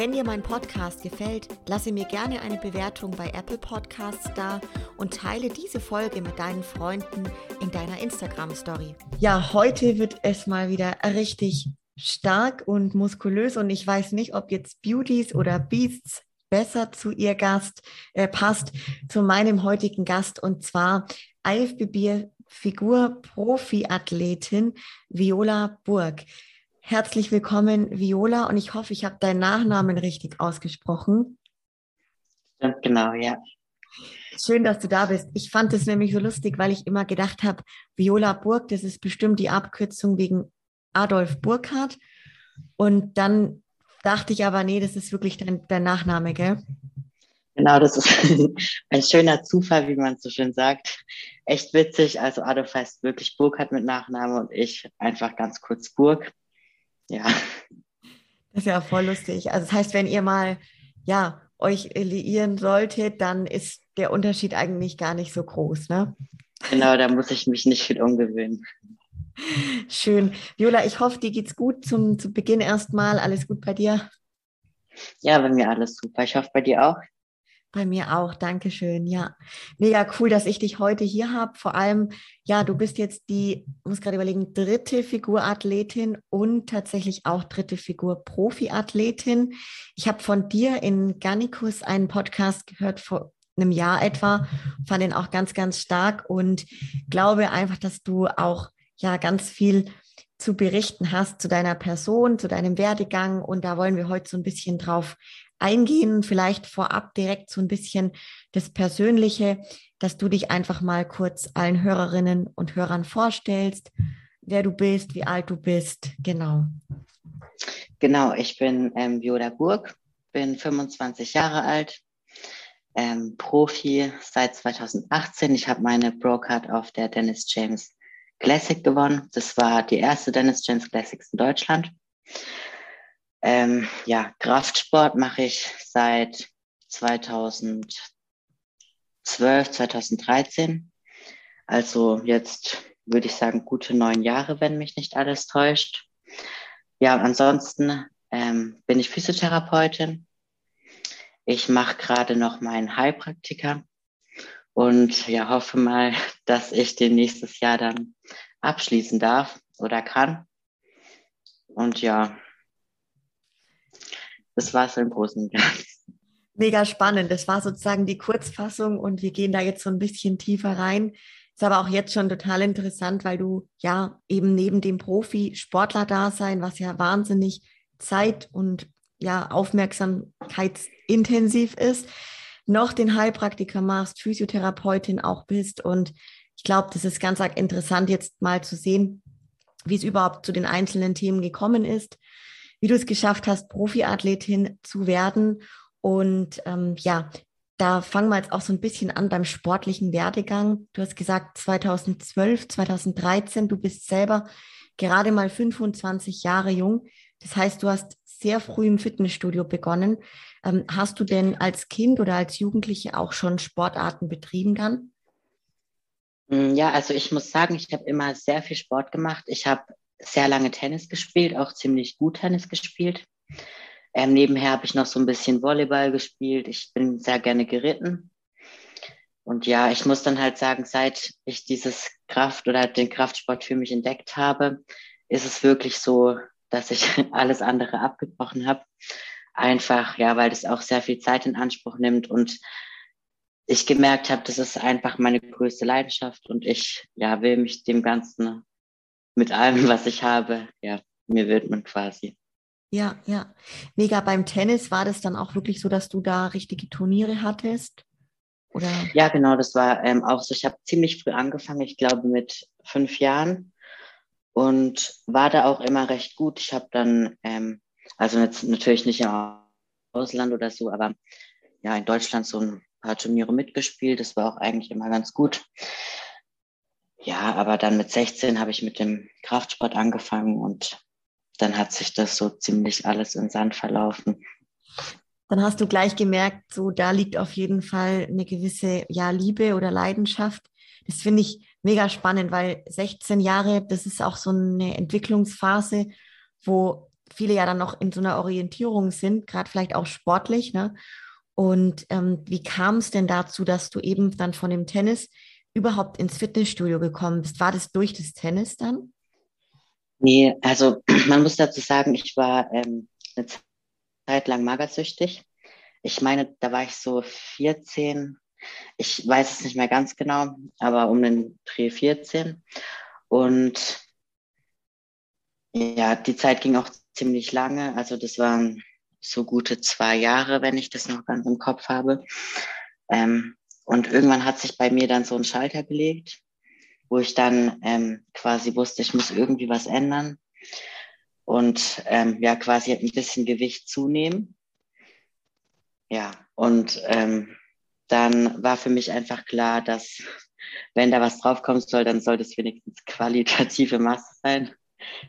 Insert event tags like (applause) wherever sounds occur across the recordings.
Wenn dir mein Podcast gefällt, lasse mir gerne eine Bewertung bei Apple Podcasts da und teile diese Folge mit deinen Freunden in deiner Instagram Story. Ja, heute wird es mal wieder richtig stark und muskulös und ich weiß nicht, ob jetzt Beauties oder Beasts besser zu ihr Gast äh, passt, zu meinem heutigen Gast und zwar IFBB Figur Profi-Athletin Viola Burg. Herzlich willkommen, Viola, und ich hoffe, ich habe deinen Nachnamen richtig ausgesprochen. Genau, ja. Schön, dass du da bist. Ich fand es nämlich so lustig, weil ich immer gedacht habe, Viola Burg, das ist bestimmt die Abkürzung wegen Adolf Burkhardt. Und dann dachte ich aber, nee, das ist wirklich dein, dein Nachname, gell? Genau, das ist (laughs) ein schöner Zufall, wie man so schön sagt. Echt witzig. Also Adolf heißt wirklich Burkhardt mit Nachname und ich einfach ganz kurz Burg. Ja. Das ist ja voll lustig. Also das heißt, wenn ihr mal ja euch liieren solltet, dann ist der Unterschied eigentlich gar nicht so groß, ne? Genau, da muss ich mich nicht viel umgewöhnen. Schön. Viola, ich hoffe, dir geht's gut zum, zu Beginn erstmal. Alles gut bei dir? Ja, bei mir alles super. Ich hoffe, bei dir auch. Bei mir auch, Dankeschön. Ja, mega cool, dass ich dich heute hier habe. Vor allem, ja, du bist jetzt die, muss gerade überlegen, dritte Figurathletin und tatsächlich auch dritte Figur Profiathletin. Ich habe von dir in Garnicus einen Podcast gehört vor einem Jahr etwa, fand ihn auch ganz, ganz stark und glaube einfach, dass du auch ja ganz viel zu berichten hast zu deiner Person, zu deinem Werdegang und da wollen wir heute so ein bisschen drauf eingehen, vielleicht vorab direkt so ein bisschen das Persönliche, dass du dich einfach mal kurz allen Hörerinnen und Hörern vorstellst, wer du bist, wie alt du bist, genau. Genau, ich bin ähm, Viola Burg, bin 25 Jahre alt, ähm, Profi seit 2018. Ich habe meine Pro-Card auf der Dennis James Classic gewonnen. Das war die erste Dennis James Classics in Deutschland. Ähm, ja, Kraftsport mache ich seit 2012, 2013. Also jetzt würde ich sagen gute neun Jahre, wenn mich nicht alles täuscht. Ja, ansonsten ähm, bin ich Physiotherapeutin. Ich mache gerade noch meinen Heilpraktiker und ja, hoffe mal, (laughs) dass ich den nächstes Jahr dann abschließen darf oder kann. Und ja, das war es im Großen und Ganzen. Mega spannend. Das war sozusagen die Kurzfassung und wir gehen da jetzt so ein bisschen tiefer rein. Ist aber auch jetzt schon total interessant, weil du ja eben neben dem Profi-Sportler-Dasein, was ja wahnsinnig zeit- und ja aufmerksamkeitsintensiv ist, noch den Heilpraktiker machst, Physiotherapeutin auch bist. Und ich glaube, das ist ganz interessant, jetzt mal zu sehen, wie es überhaupt zu den einzelnen Themen gekommen ist wie du es geschafft hast, Profiathletin zu werden. Und ähm, ja, da fangen wir jetzt auch so ein bisschen an beim sportlichen Werdegang. Du hast gesagt 2012, 2013, du bist selber gerade mal 25 Jahre jung. Das heißt, du hast sehr früh im Fitnessstudio begonnen. Ähm, hast du denn als Kind oder als Jugendliche auch schon Sportarten betrieben dann? Mm, ja, also ich muss sagen, ich habe immer sehr viel Sport gemacht. Ich habe sehr lange Tennis gespielt, auch ziemlich gut Tennis gespielt. Ähm, nebenher habe ich noch so ein bisschen Volleyball gespielt. Ich bin sehr gerne geritten. Und ja, ich muss dann halt sagen, seit ich dieses Kraft oder den Kraftsport für mich entdeckt habe, ist es wirklich so, dass ich (laughs) alles andere abgebrochen habe. Einfach, ja, weil das auch sehr viel Zeit in Anspruch nimmt und ich gemerkt habe, das ist einfach meine größte Leidenschaft und ich, ja, will mich dem Ganzen mit allem, was ich habe, ja, mir widmen quasi. Ja, ja. Mega. Beim Tennis war das dann auch wirklich so, dass du da richtige Turniere hattest? Oder? Ja, genau, das war ähm, auch so. Ich habe ziemlich früh angefangen, ich glaube mit fünf Jahren und war da auch immer recht gut. Ich habe dann, ähm, also jetzt natürlich nicht im Ausland oder so, aber ja, in Deutschland so ein paar Turniere mitgespielt. Das war auch eigentlich immer ganz gut. Ja, aber dann mit 16 habe ich mit dem Kraftsport angefangen und dann hat sich das so ziemlich alles in Sand verlaufen. Dann hast du gleich gemerkt, so da liegt auf jeden Fall eine gewisse ja, Liebe oder Leidenschaft. Das finde ich mega spannend, weil 16 Jahre, das ist auch so eine Entwicklungsphase, wo viele ja dann noch in so einer Orientierung sind, gerade vielleicht auch sportlich. Ne? Und ähm, wie kam es denn dazu, dass du eben dann von dem Tennis überhaupt ins Fitnessstudio gekommen bist? War das durch das Tennis dann? Nee, also (clears throat) man muss dazu sagen, ich war ähm, eine Zeit lang magersüchtig. Ich meine, da war ich so 14. Ich weiß es nicht mehr ganz genau, aber um den Dreh 14. Und ja, die Zeit ging auch ziemlich lange. Also das waren so gute zwei Jahre, wenn ich das noch ganz im Kopf habe. Ähm, und irgendwann hat sich bei mir dann so ein Schalter gelegt, wo ich dann ähm, quasi wusste, ich muss irgendwie was ändern und ähm, ja, quasi ein bisschen Gewicht zunehmen. Ja, und ähm, dann war für mich einfach klar, dass wenn da was draufkommen soll, dann soll das wenigstens qualitative Masse sein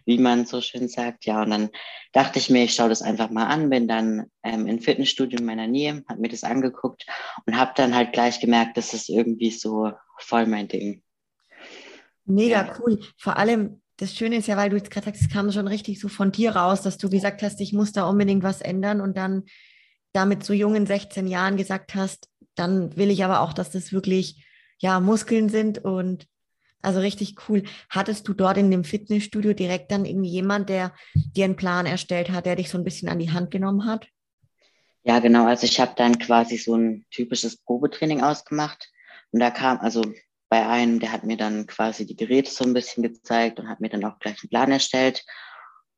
wie man so schön sagt. Ja, und dann dachte ich mir, ich schaue das einfach mal an, bin dann ähm, im Fitnessstudio in meiner Nähe, habe mir das angeguckt und habe dann halt gleich gemerkt, das ist irgendwie so voll mein Ding. Mega ja. cool. Vor allem, das Schöne ist ja, weil du jetzt gerade sagst, es kam schon richtig so von dir raus, dass du gesagt hast, ich muss da unbedingt was ändern und dann damit so jungen 16 Jahren gesagt hast, dann will ich aber auch, dass das wirklich ja Muskeln sind und also richtig cool. Hattest du dort in dem Fitnessstudio direkt dann irgendwie jemand, der dir einen Plan erstellt hat, der dich so ein bisschen an die Hand genommen hat? Ja, genau. Also ich habe dann quasi so ein typisches Probetraining ausgemacht. Und da kam, also bei einem, der hat mir dann quasi die Geräte so ein bisschen gezeigt und hat mir dann auch gleich einen Plan erstellt.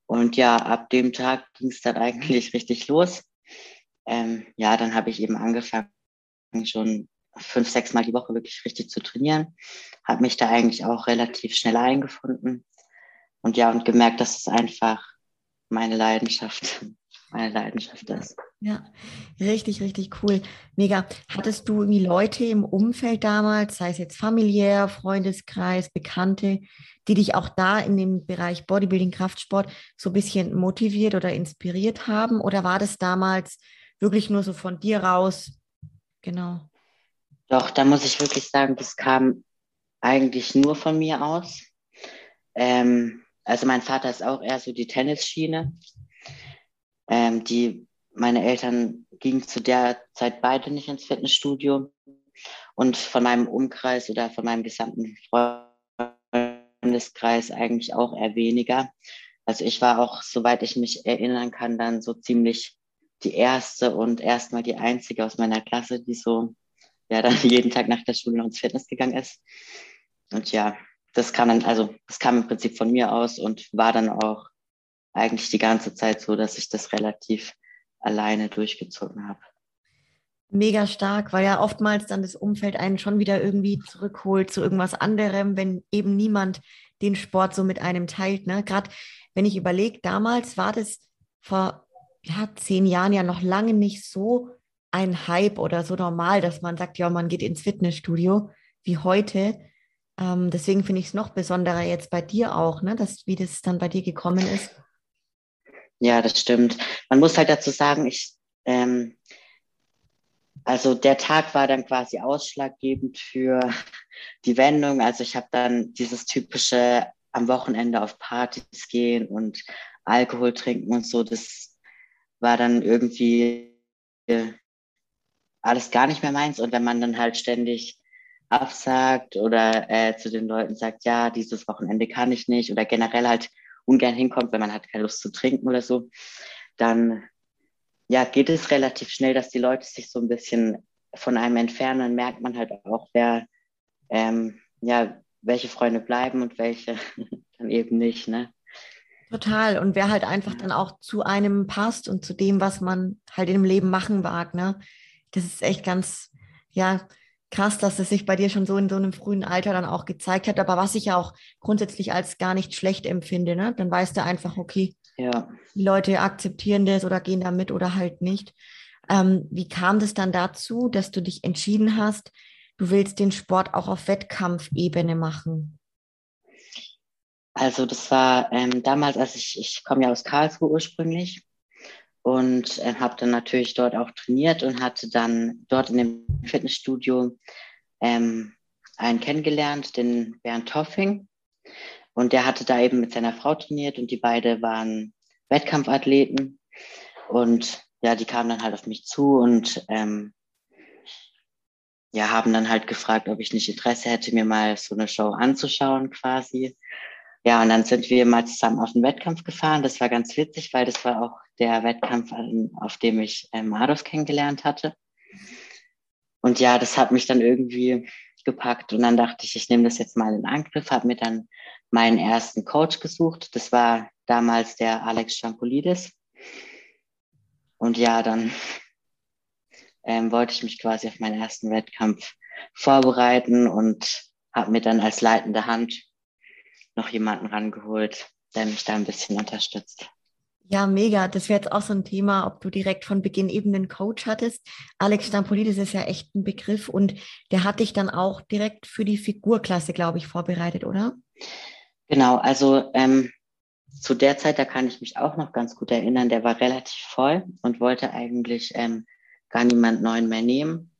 Und ja, ab dem Tag ging es dann eigentlich richtig los. Ähm, ja, dann habe ich eben angefangen, schon fünf, sechs Mal die Woche wirklich richtig zu trainieren. Habe mich da eigentlich auch relativ schnell eingefunden. Und ja, und gemerkt, dass es einfach meine Leidenschaft, (laughs) meine Leidenschaft ist. Ja, richtig, richtig cool. Mega. Hattest du irgendwie Leute im Umfeld damals, sei es jetzt familiär, Freundeskreis, Bekannte, die dich auch da in dem Bereich Bodybuilding, Kraftsport so ein bisschen motiviert oder inspiriert haben? Oder war das damals wirklich nur so von dir raus? Genau. Doch, da muss ich wirklich sagen, das kam eigentlich nur von mir aus. Ähm, also mein Vater ist auch eher so die Tennisschiene. Ähm, die, meine Eltern gingen zu der Zeit beide nicht ins Fitnessstudio. Und von meinem Umkreis oder von meinem gesamten Freundeskreis eigentlich auch eher weniger. Also ich war auch, soweit ich mich erinnern kann, dann so ziemlich die erste und erstmal die einzige aus meiner Klasse, die so der dann (laughs) jeden Tag nach der Schule noch ins Fitness gegangen ist. Und ja, das kam dann, also das kam im Prinzip von mir aus und war dann auch eigentlich die ganze Zeit so, dass ich das relativ alleine durchgezogen habe. Mega stark, weil ja oftmals dann das Umfeld einen schon wieder irgendwie zurückholt zu irgendwas anderem, wenn eben niemand den Sport so mit einem teilt. Ne? Gerade wenn ich überlege, damals war das vor ja, zehn Jahren ja noch lange nicht so ein Hype oder so normal, dass man sagt, ja, man geht ins Fitnessstudio wie heute. Ähm, deswegen finde ich es noch besonderer jetzt bei dir auch, ne, dass, wie das dann bei dir gekommen ist. Ja, das stimmt. Man muss halt dazu sagen, ich, ähm, also der Tag war dann quasi ausschlaggebend für die Wendung. Also ich habe dann dieses typische am Wochenende auf Partys gehen und Alkohol trinken und so. Das war dann irgendwie alles gar nicht mehr meins. Und wenn man dann halt ständig absagt oder äh, zu den Leuten sagt, ja, dieses Wochenende kann ich nicht oder generell halt ungern hinkommt, wenn man hat keine Lust zu trinken oder so, dann ja, geht es relativ schnell, dass die Leute sich so ein bisschen von einem entfernen. Dann merkt man halt auch, wer, ähm, ja, welche Freunde bleiben und welche (laughs) dann eben nicht, ne? Total. Und wer halt einfach dann auch zu einem passt und zu dem, was man halt im Leben machen wagt, ne? Das ist echt ganz, ja, krass, dass es sich bei dir schon so in so einem frühen Alter dann auch gezeigt hat. Aber was ich ja auch grundsätzlich als gar nicht schlecht empfinde, ne? dann weißt du einfach, okay, ja. die Leute akzeptieren das oder gehen damit oder halt nicht. Ähm, wie kam das dann dazu, dass du dich entschieden hast, du willst den Sport auch auf Wettkampfebene machen? Also das war ähm, damals, als ich, ich komme ja aus Karlsruhe ursprünglich und äh, habe dann natürlich dort auch trainiert und hatte dann dort in dem Fitnessstudio ähm, einen kennengelernt, den Bernd Toffing. Und der hatte da eben mit seiner Frau trainiert und die beide waren Wettkampfathleten. Und ja, die kamen dann halt auf mich zu und ähm, ja, haben dann halt gefragt, ob ich nicht Interesse hätte, mir mal so eine Show anzuschauen quasi. Ja, und dann sind wir mal zusammen auf den Wettkampf gefahren. Das war ganz witzig, weil das war auch der Wettkampf, auf dem ich ähm, Mardos kennengelernt hatte. Und ja, das hat mich dann irgendwie gepackt und dann dachte ich, ich nehme das jetzt mal in Angriff, habe mir dann meinen ersten Coach gesucht. Das war damals der Alex Champolidis. Und ja, dann ähm, wollte ich mich quasi auf meinen ersten Wettkampf vorbereiten und habe mir dann als leitende Hand noch jemanden rangeholt, der mich da ein bisschen unterstützt. Ja, mega. Das wäre jetzt auch so ein Thema, ob du direkt von Beginn eben einen Coach hattest. Alex Stampolidis ist ja echt ein Begriff und der hat dich dann auch direkt für die Figurklasse, glaube ich, vorbereitet, oder? Genau, also ähm, zu der Zeit, da kann ich mich auch noch ganz gut erinnern, der war relativ voll und wollte eigentlich ähm, gar niemand neuen mehr nehmen.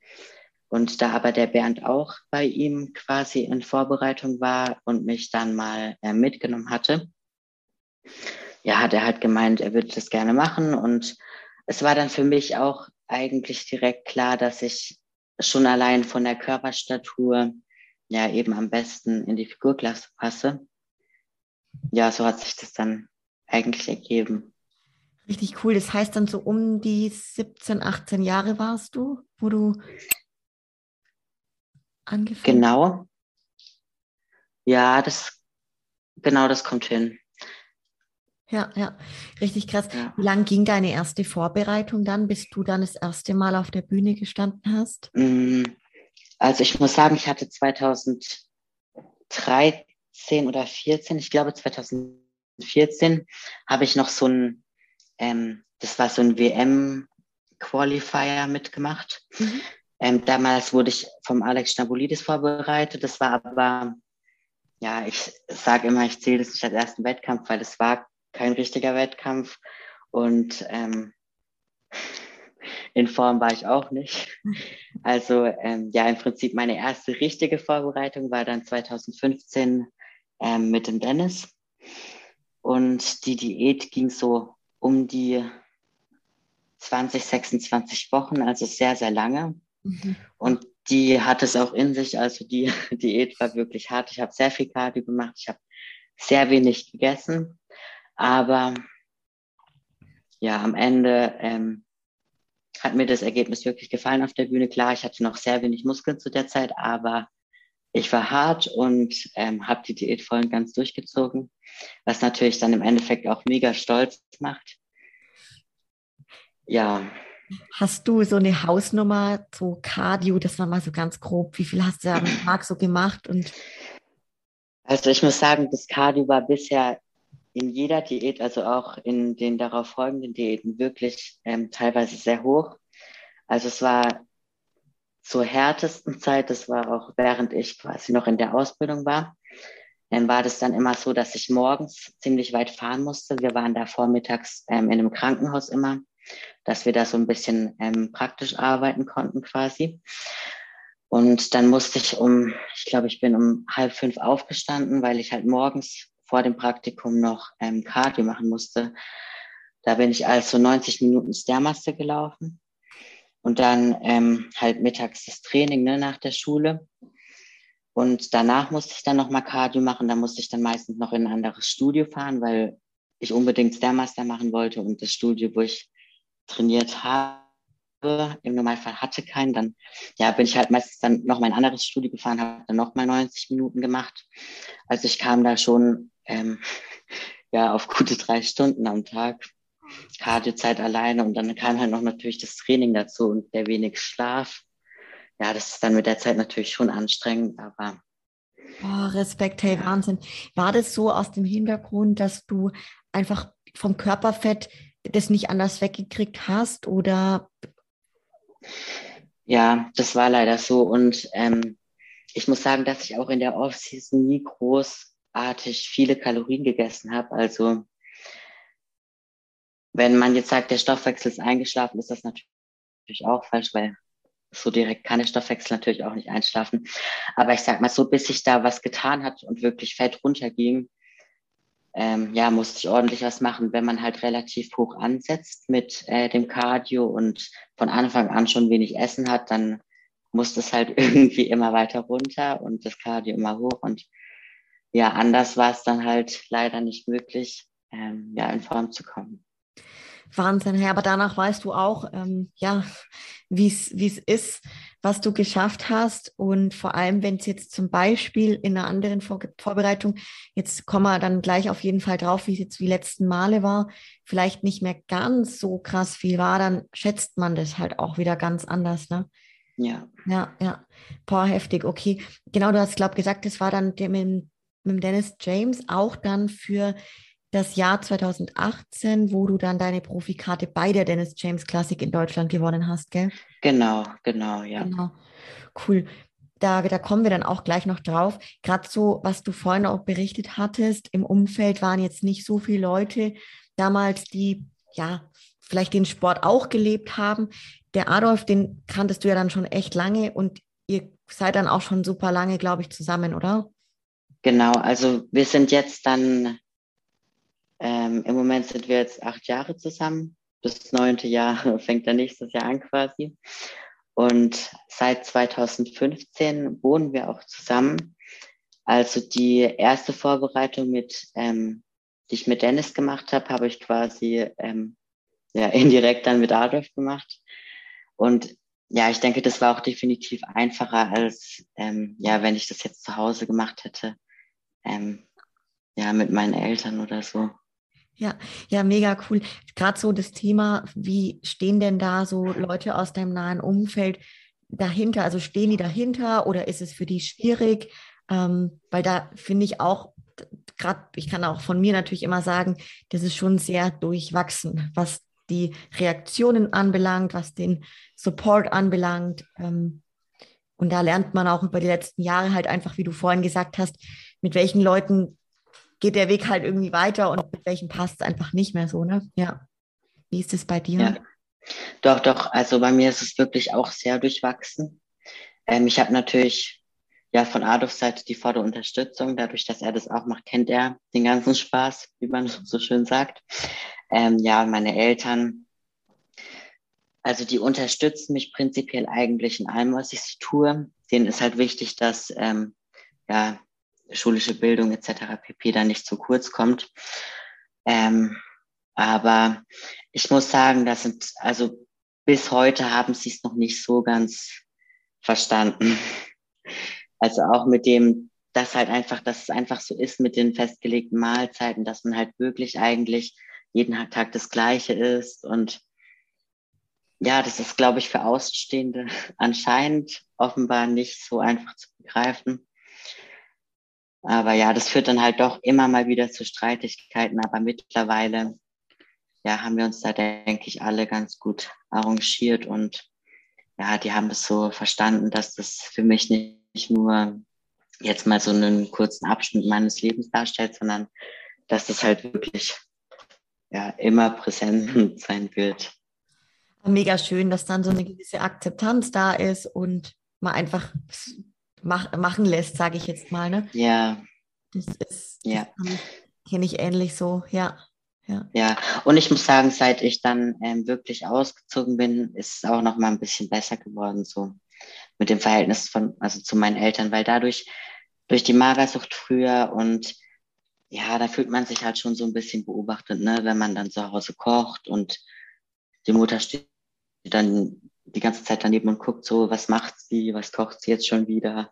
Und da aber der Bernd auch bei ihm quasi in Vorbereitung war und mich dann mal äh, mitgenommen hatte, ja, hat er halt gemeint, er würde das gerne machen. Und es war dann für mich auch eigentlich direkt klar, dass ich schon allein von der Körperstatur ja eben am besten in die Figurklasse passe. Ja, so hat sich das dann eigentlich ergeben. Richtig cool. Das heißt dann so um die 17, 18 Jahre warst du, wo du angefangen Genau. Ja, das, genau, das kommt hin. Ja, ja, richtig krass. Ja. Wie lang ging deine erste Vorbereitung dann, bis du dann das erste Mal auf der Bühne gestanden hast? Mm, also ich muss sagen, ich hatte 2013 oder 14, ich glaube 2014, habe ich noch so ein, ähm, das war so ein WM-Qualifier mitgemacht. Mhm. Ähm, damals wurde ich vom Alex Stabulidis vorbereitet. Das war aber, ja, ich sage immer, ich zähle das nicht als ersten Wettkampf, weil es war kein richtiger Wettkampf und ähm, in Form war ich auch nicht. Also ähm, ja, im Prinzip meine erste richtige Vorbereitung war dann 2015 ähm, mit dem Dennis. Und die Diät ging so um die 20, 26 Wochen, also sehr, sehr lange. Mhm. Und die hat es auch in sich. Also die (laughs) Diät war wirklich hart. Ich habe sehr viel Cardio gemacht. Ich habe sehr wenig gegessen. Aber ja, am Ende ähm, hat mir das Ergebnis wirklich gefallen auf der Bühne. Klar, ich hatte noch sehr wenig Muskeln zu der Zeit, aber ich war hart und ähm, habe die Diät voll und ganz durchgezogen, was natürlich dann im Endeffekt auch mega stolz macht. Ja. Hast du so eine Hausnummer, so Cardio, das war mal so ganz grob, wie viel hast du am Tag so gemacht? Und also ich muss sagen, das Cardio war bisher in jeder Diät, also auch in den darauf folgenden Diäten, wirklich ähm, teilweise sehr hoch. Also es war zur härtesten Zeit, das war auch während ich quasi noch in der Ausbildung war, ähm, war das dann immer so, dass ich morgens ziemlich weit fahren musste. Wir waren da vormittags ähm, in einem Krankenhaus immer, dass wir da so ein bisschen ähm, praktisch arbeiten konnten quasi. Und dann musste ich um, ich glaube, ich bin um halb fünf aufgestanden, weil ich halt morgens vor dem Praktikum noch ähm, Cardio machen musste. Da bin ich also 90 Minuten Stairmaster gelaufen und dann ähm, halt mittags das Training ne, nach der Schule. Und danach musste ich dann nochmal Cardio machen. Da musste ich dann meistens noch in ein anderes Studio fahren, weil ich unbedingt Stairmaster machen wollte und das Studio, wo ich trainiert habe, im Normalfall hatte keinen. Dann ja, bin ich halt meistens dann noch mal ein anderes Studio gefahren, habe dann noch mal 90 Minuten gemacht. Also ich kam da schon ähm, (laughs) ja, auf gute drei Stunden am Tag. Cardiozeit alleine und dann kam halt noch natürlich das Training dazu und der wenig Schlaf. Ja, das ist dann mit der Zeit natürlich schon anstrengend, aber. Oh, Respekt, hey. Wahnsinn. War das so aus dem Hintergrund, dass du einfach vom Körperfett das nicht anders weggekriegt hast oder? Ja, das war leider so und ähm, ich muss sagen, dass ich auch in der Offseason nie groß abartig viele Kalorien gegessen habe. Also wenn man jetzt sagt, der Stoffwechsel ist eingeschlafen, ist das natürlich auch falsch, weil so direkt kann der Stoffwechsel natürlich auch nicht einschlafen. Aber ich sag mal so, bis sich da was getan hat und wirklich Fett runterging, ähm, ja, musste ich ordentlich was machen. Wenn man halt relativ hoch ansetzt mit äh, dem Cardio und von Anfang an schon wenig Essen hat, dann muss das halt (laughs) irgendwie immer weiter runter und das Cardio immer hoch. Und ja, anders war es dann halt leider nicht möglich, ähm, ja, in Form zu kommen. Wahnsinn, ja, aber danach weißt du auch, ähm, ja, wie es ist, was du geschafft hast. Und vor allem, wenn es jetzt zum Beispiel in einer anderen Vor Vorbereitung, jetzt kommen wir dann gleich auf jeden Fall drauf, wie es jetzt wie letzten Male war, vielleicht nicht mehr ganz so krass viel war, dann schätzt man das halt auch wieder ganz anders, ne? Ja. Ja, ja. Boah, heftig. Okay. Genau, du hast, glaube gesagt, das war dann mit, mit Dennis James auch dann für das Jahr 2018, wo du dann deine Profikarte bei der Dennis James Classic in Deutschland gewonnen hast, gell? Genau, genau, ja. Genau. Cool. Da, da kommen wir dann auch gleich noch drauf. Gerade so, was du vorhin auch berichtet hattest, im Umfeld waren jetzt nicht so viele Leute damals, die ja vielleicht den Sport auch gelebt haben. Der Adolf, den kanntest du ja dann schon echt lange und ihr seid dann auch schon super lange, glaube ich, zusammen, oder? Genau, also wir sind jetzt dann ähm, Im Moment sind wir jetzt acht Jahre zusammen. Das neunte Jahr (laughs) fängt dann nächstes Jahr an quasi. Und seit 2015 wohnen wir auch zusammen. Also die erste Vorbereitung mit, ähm, die ich mit Dennis gemacht habe, habe ich quasi ähm, ja, (laughs) indirekt dann mit Adolf gemacht. Und ja, ich denke, das war auch definitiv einfacher als ähm, ja, wenn ich das jetzt zu Hause gemacht hätte. Ähm, ja, mit meinen Eltern oder so. Ja, ja, mega cool. Gerade so das Thema, wie stehen denn da so Leute aus deinem nahen Umfeld dahinter? Also stehen die dahinter oder ist es für die schwierig? Ähm, weil da finde ich auch, gerade, ich kann auch von mir natürlich immer sagen, das ist schon sehr durchwachsen, was die Reaktionen anbelangt, was den Support anbelangt. Ähm, und da lernt man auch über die letzten Jahre halt einfach, wie du vorhin gesagt hast, mit welchen Leuten geht der Weg halt irgendwie weiter und mit welchem passt es einfach nicht mehr so, ne? Ja. Wie ist es bei dir? Ja. Doch, doch. Also bei mir ist es wirklich auch sehr durchwachsen. Ähm, ich habe natürlich ja von Adolfs Seite die volle Unterstützung. Dadurch, dass er das auch macht, kennt er den ganzen Spaß, wie man (laughs) so schön sagt. Ähm, ja, meine Eltern, also die unterstützen mich prinzipiell eigentlich in allem, was ich tue. Denen ist halt wichtig, dass ähm, ja schulische Bildung etc. pp. da nicht zu kurz kommt. Ähm, aber ich muss sagen, das sind, also bis heute haben sie es noch nicht so ganz verstanden. (laughs) Also auch mit dem, dass halt einfach, dass es einfach so ist mit den festgelegten Mahlzeiten, dass man halt wirklich eigentlich jeden Tag das Gleiche isst. Und ja, das ist, glaube ich, für Außenstehende (laughs) anscheinend offenbar nicht so einfach zu begreifen. Aber ja, das führt dann halt doch immer mal wieder zu Streitigkeiten. Aber mittlerweile, ja, haben wir uns da, denke ich, alle ganz gut arrangiert und ja, die haben es so verstanden, dass das für mich nicht nur jetzt mal so einen kurzen Abschnitt meines Lebens darstellt, sondern dass das halt wirklich ja, immer präsent (laughs) sein wird. Mega schön, dass dann so eine gewisse Akzeptanz da ist und man einfach mach, machen lässt, sage ich jetzt mal. Ne? Ja. Das ist, ja. kenne ich ähnlich so, ja. Ja. ja, und ich muss sagen, seit ich dann ähm, wirklich ausgezogen bin, ist es auch noch mal ein bisschen besser geworden, so mit dem Verhältnis von, also zu meinen Eltern, weil dadurch, durch die Magersucht früher und ja, da fühlt man sich halt schon so ein bisschen beobachtet, ne, wenn man dann zu Hause kocht und die Mutter steht dann die ganze Zeit daneben und guckt so, was macht sie, was kocht sie jetzt schon wieder.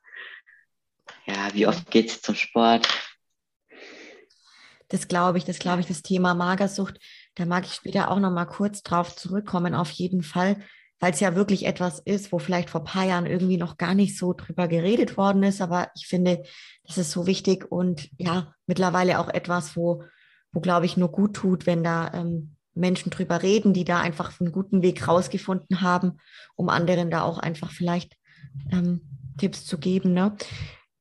Ja, wie oft geht sie zum Sport? Das glaube ich, das glaube ich, das Thema Magersucht, da mag ich später auch noch mal kurz drauf zurückkommen, auf jeden Fall, weil es ja wirklich etwas ist, wo vielleicht vor ein paar Jahren irgendwie noch gar nicht so drüber geredet worden ist, aber ich finde, das ist so wichtig und ja, mittlerweile auch etwas, wo, wo glaube ich, nur gut tut, wenn da ähm, Menschen drüber reden, die da einfach einen guten Weg rausgefunden haben, um anderen da auch einfach vielleicht ähm, Tipps zu geben. Ne?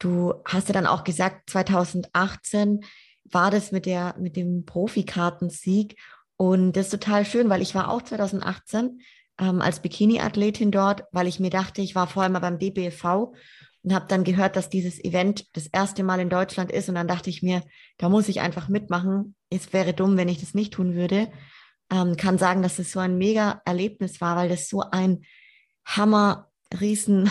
du hast ja dann auch gesagt, 2018 war das mit der, mit dem Profikartensieg. Und das ist total schön, weil ich war auch 2018 ähm, als Bikini-Athletin dort, weil ich mir dachte, ich war vorher mal beim DBV und habe dann gehört, dass dieses Event das erste Mal in Deutschland ist. Und dann dachte ich mir, da muss ich einfach mitmachen. Es wäre dumm, wenn ich das nicht tun würde. Ähm, kann sagen, dass es so ein mega Erlebnis war, weil das so ein Hammer, riesen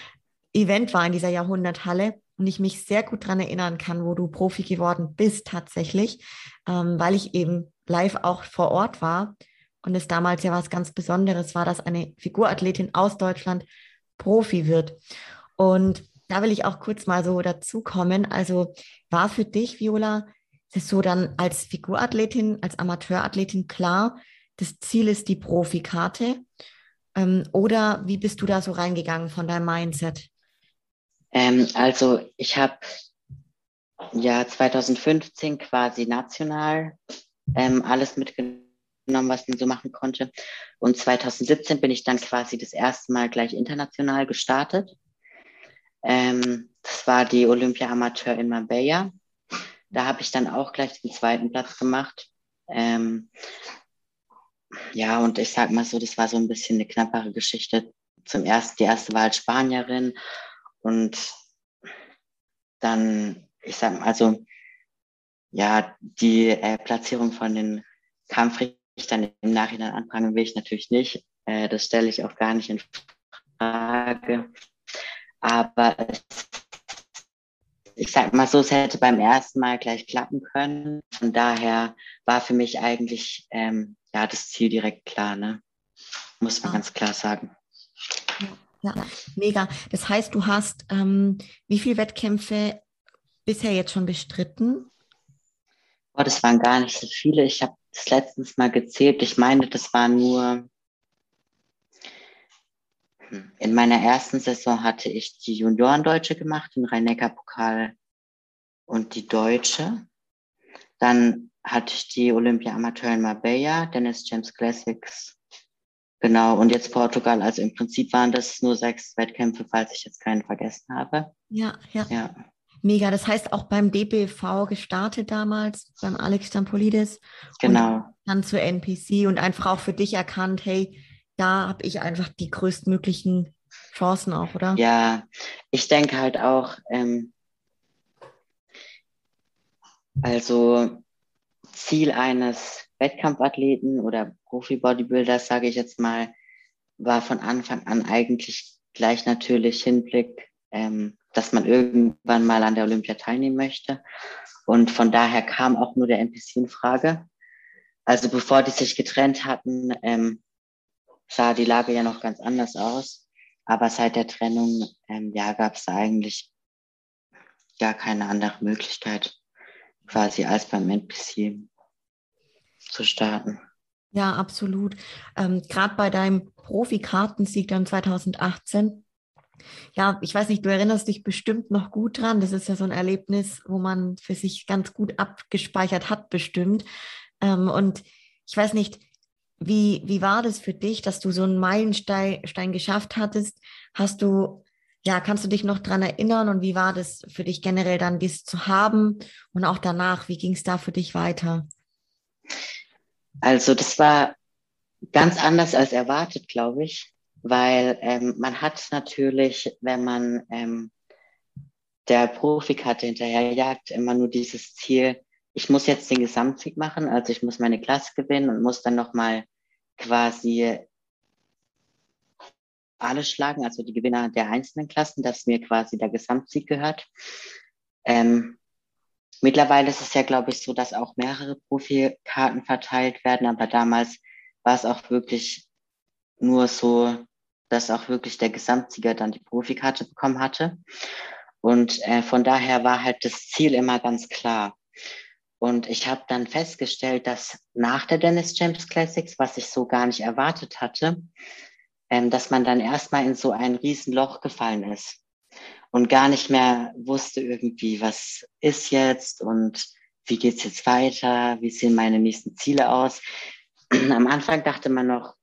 (laughs) Event war in dieser Jahrhunderthalle und ich mich sehr gut daran erinnern kann, wo du Profi geworden bist tatsächlich, ähm, weil ich eben live auch vor Ort war und es damals ja was ganz Besonderes war, dass eine Figurathletin aus Deutschland Profi wird. Und da will ich auch kurz mal so dazu kommen. Also war für dich, Viola, das so dann als Figurathletin, als Amateurathletin klar, das Ziel ist die Profikarte? Ähm, oder wie bist du da so reingegangen von deinem Mindset? Ähm, also ich habe ja 2015 quasi national ähm, alles mitgenommen, was man so machen konnte. Und 2017 bin ich dann quasi das erste Mal gleich international gestartet. Ähm, das war die Olympia Amateur in Marbella. Da habe ich dann auch gleich den zweiten Platz gemacht. Ähm, ja, und ich sag mal so, das war so ein bisschen eine knappere Geschichte. Zum ersten, die erste war als Spanierin und dann, ich sag mal, also, ja, die äh, Platzierung von den Kampfrichtern im Nachhinein anprangern will ich natürlich nicht. Äh, das stelle ich auch gar nicht in Frage. Aber es, ich sag mal so, es hätte beim ersten Mal gleich klappen können. Von daher war für mich eigentlich ähm, ja das Ziel direkt klar, ne? Muss man ja. ganz klar sagen. Ja, ja, mega. Das heißt, du hast ähm, wie viele Wettkämpfe bisher jetzt schon bestritten? Oh, das waren gar nicht so viele. Ich habe das letztens mal gezählt. Ich meine, das waren nur in meiner ersten Saison hatte ich die Juniorendeutsche gemacht, den Rhein-Neckar-Pokal und die Deutsche. Dann hatte ich die Olympia Amateur in Marbella, Dennis James Classics. Genau, und jetzt Portugal. Also im Prinzip waren das nur sechs Wettkämpfe, falls ich jetzt keinen vergessen habe. Ja, ja. ja. Mega. Das heißt auch beim DBV gestartet damals, beim Alex Stampolidis. Genau. Dann zur NPC und einfach auch für dich erkannt, hey, da habe ich einfach die größtmöglichen Chancen auch, oder? Ja, ich denke halt auch, ähm, also Ziel eines Wettkampfathleten oder Profi-Bodybuilders, sage ich jetzt mal, war von Anfang an eigentlich gleich natürlich Hinblick, ähm, dass man irgendwann mal an der Olympia teilnehmen möchte. Und von daher kam auch nur der NPC in Frage. Also bevor die sich getrennt hatten, ähm, sah die Lage ja noch ganz anders aus. Aber seit der Trennung ähm, ja, gab es eigentlich gar keine andere Möglichkeit, quasi als beim NPC zu starten. Ja, absolut. Ähm, Gerade bei deinem Profikartensieg dann 2018. Ja, ich weiß nicht, du erinnerst dich bestimmt noch gut dran. Das ist ja so ein Erlebnis, wo man für sich ganz gut abgespeichert hat, bestimmt. Ähm, und ich weiß nicht, wie, wie war das für dich, dass du so einen Meilenstein Stein geschafft hattest? Hast du, ja, kannst du dich noch daran erinnern und wie war das für dich generell dann, dies zu haben und auch danach, wie ging es da für dich weiter? Also das war ganz anders als erwartet, glaube ich, weil ähm, man hat natürlich, wenn man ähm, der Profikarte hinterherjagt, immer nur dieses Ziel, ich muss jetzt den Gesamtsieg machen, also ich muss meine Klasse gewinnen und muss dann nochmal quasi alle schlagen, also die Gewinner der einzelnen Klassen, dass mir quasi der Gesamtsieg gehört. Ähm, mittlerweile ist es ja, glaube ich, so, dass auch mehrere Profikarten verteilt werden, aber damals war es auch wirklich nur so, dass auch wirklich der Gesamtsieger dann die Profikarte bekommen hatte. Und äh, von daher war halt das Ziel immer ganz klar. Und ich habe dann festgestellt, dass nach der Dennis James Classics, was ich so gar nicht erwartet hatte, ähm, dass man dann erstmal in so ein Riesenloch gefallen ist und gar nicht mehr wusste irgendwie, was ist jetzt und wie geht's jetzt weiter, wie sehen meine nächsten Ziele aus. (clears throat) Am Anfang dachte man noch,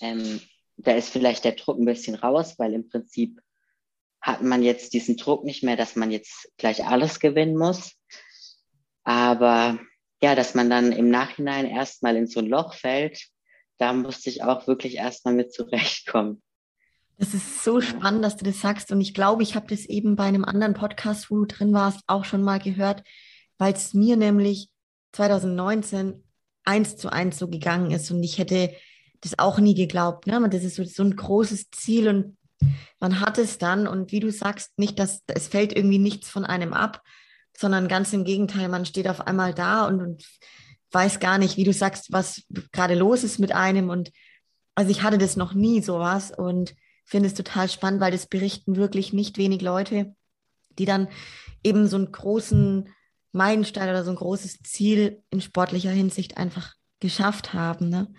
ähm, da ist vielleicht der Druck ein bisschen raus, weil im Prinzip hat man jetzt diesen Druck nicht mehr, dass man jetzt gleich alles gewinnen muss. Aber ja, dass man dann im Nachhinein erstmal in so ein Loch fällt, da musste ich auch wirklich erstmal mit zurechtkommen. Das ist so spannend, dass du das sagst. Und ich glaube, ich habe das eben bei einem anderen Podcast, wo du drin warst, auch schon mal gehört, weil es mir nämlich 2019 eins zu eins so gegangen ist. Und ich hätte das auch nie geglaubt. Ne? Das ist so, so ein großes Ziel und man hat es dann. Und wie du sagst, nicht, dass es fällt irgendwie nichts von einem ab, sondern ganz im Gegenteil, man steht auf einmal da und, und weiß gar nicht, wie du sagst, was gerade los ist mit einem. Und also ich hatte das noch nie sowas und finde es total spannend, weil das berichten wirklich nicht wenig Leute, die dann eben so einen großen Meilenstein oder so ein großes Ziel in sportlicher Hinsicht einfach geschafft haben. Ne?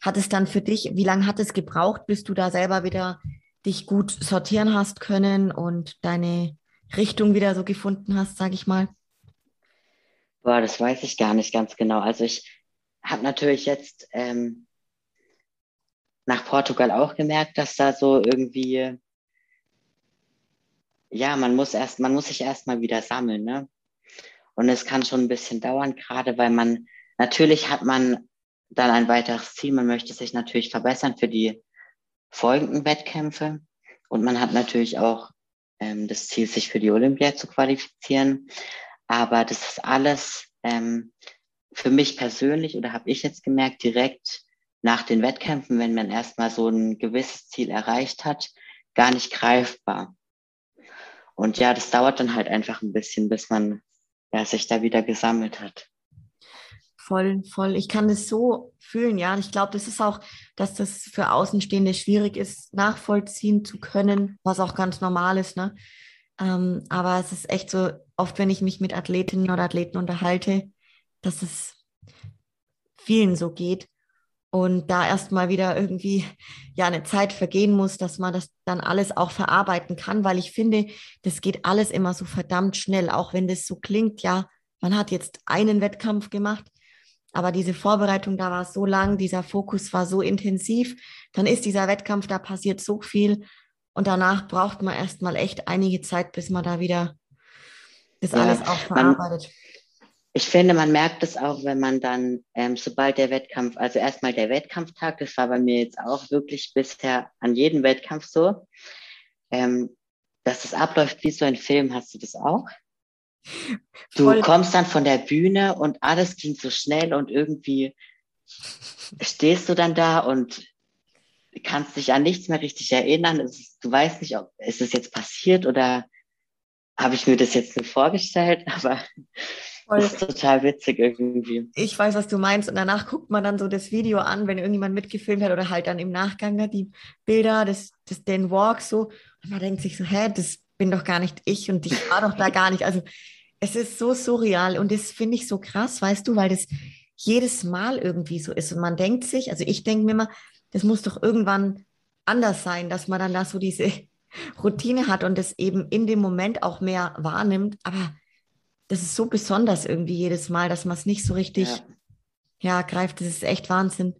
Hat es dann für dich, wie lange hat es gebraucht, bis du da selber wieder dich gut sortieren hast können und deine Richtung wieder so gefunden hast, sage ich mal? Boah, das weiß ich gar nicht ganz genau. Also ich habe natürlich jetzt ähm, nach Portugal auch gemerkt, dass da so irgendwie, ja, man muss erst, man muss sich erstmal wieder sammeln, ne? Und es kann schon ein bisschen dauern, gerade weil man, natürlich hat man dann ein weiteres Ziel, man möchte sich natürlich verbessern für die folgenden Wettkämpfe. Und man hat natürlich auch ähm, das Ziel, sich für die Olympia zu qualifizieren. Aber das ist alles ähm, für mich persönlich oder habe ich jetzt gemerkt, direkt nach den Wettkämpfen, wenn man erstmal so ein gewisses Ziel erreicht hat, gar nicht greifbar. Und ja, das dauert dann halt einfach ein bisschen, bis man ja, sich da wieder gesammelt hat. Voll, voll. Ich kann das so fühlen, ja. Und ich glaube, das ist auch, dass das für Außenstehende schwierig ist, nachvollziehen zu können, was auch ganz normal ist, ne? Ähm, aber es ist echt so, oft, wenn ich mich mit Athletinnen oder Athleten unterhalte, dass es vielen so geht und da erstmal wieder irgendwie ja eine Zeit vergehen muss, dass man das dann alles auch verarbeiten kann, weil ich finde, das geht alles immer so verdammt schnell, auch wenn das so klingt, ja, man hat jetzt einen Wettkampf gemacht, aber diese Vorbereitung, da war so lang, dieser Fokus war so intensiv, dann ist dieser Wettkampf, da passiert so viel und danach braucht man erstmal echt einige Zeit, bis man da wieder das ja, alles auch verarbeitet. Man, ich finde, man merkt es auch, wenn man dann, ähm, sobald der Wettkampf, also erstmal der Wettkampftag, das war bei mir jetzt auch wirklich bisher an jedem Wettkampf so, ähm, dass es abläuft wie so ein Film. Hast du das auch? Du Voll. kommst dann von der Bühne und alles klingt so schnell und irgendwie stehst du dann da und kannst dich an nichts mehr richtig erinnern. Ist, du weißt nicht, ob ist es jetzt passiert oder habe ich mir das jetzt nur vorgestellt, (laughs) aber Voll. Das ist total witzig irgendwie. Ich weiß, was du meinst. Und danach guckt man dann so das Video an, wenn irgendjemand mitgefilmt hat oder halt dann im Nachgang die Bilder, das, das, den Walk so. Und man denkt sich so, hä, das bin doch gar nicht ich und ich war doch da gar nicht. Also es ist so surreal und das finde ich so krass, weißt du, weil das jedes Mal irgendwie so ist. Und man denkt sich, also ich denke mir immer, das muss doch irgendwann anders sein, dass man dann da so diese (laughs) Routine hat und das eben in dem Moment auch mehr wahrnimmt. Aber das ist so besonders irgendwie jedes Mal, dass man es nicht so richtig ja. ja. greift. Das ist echt Wahnsinn.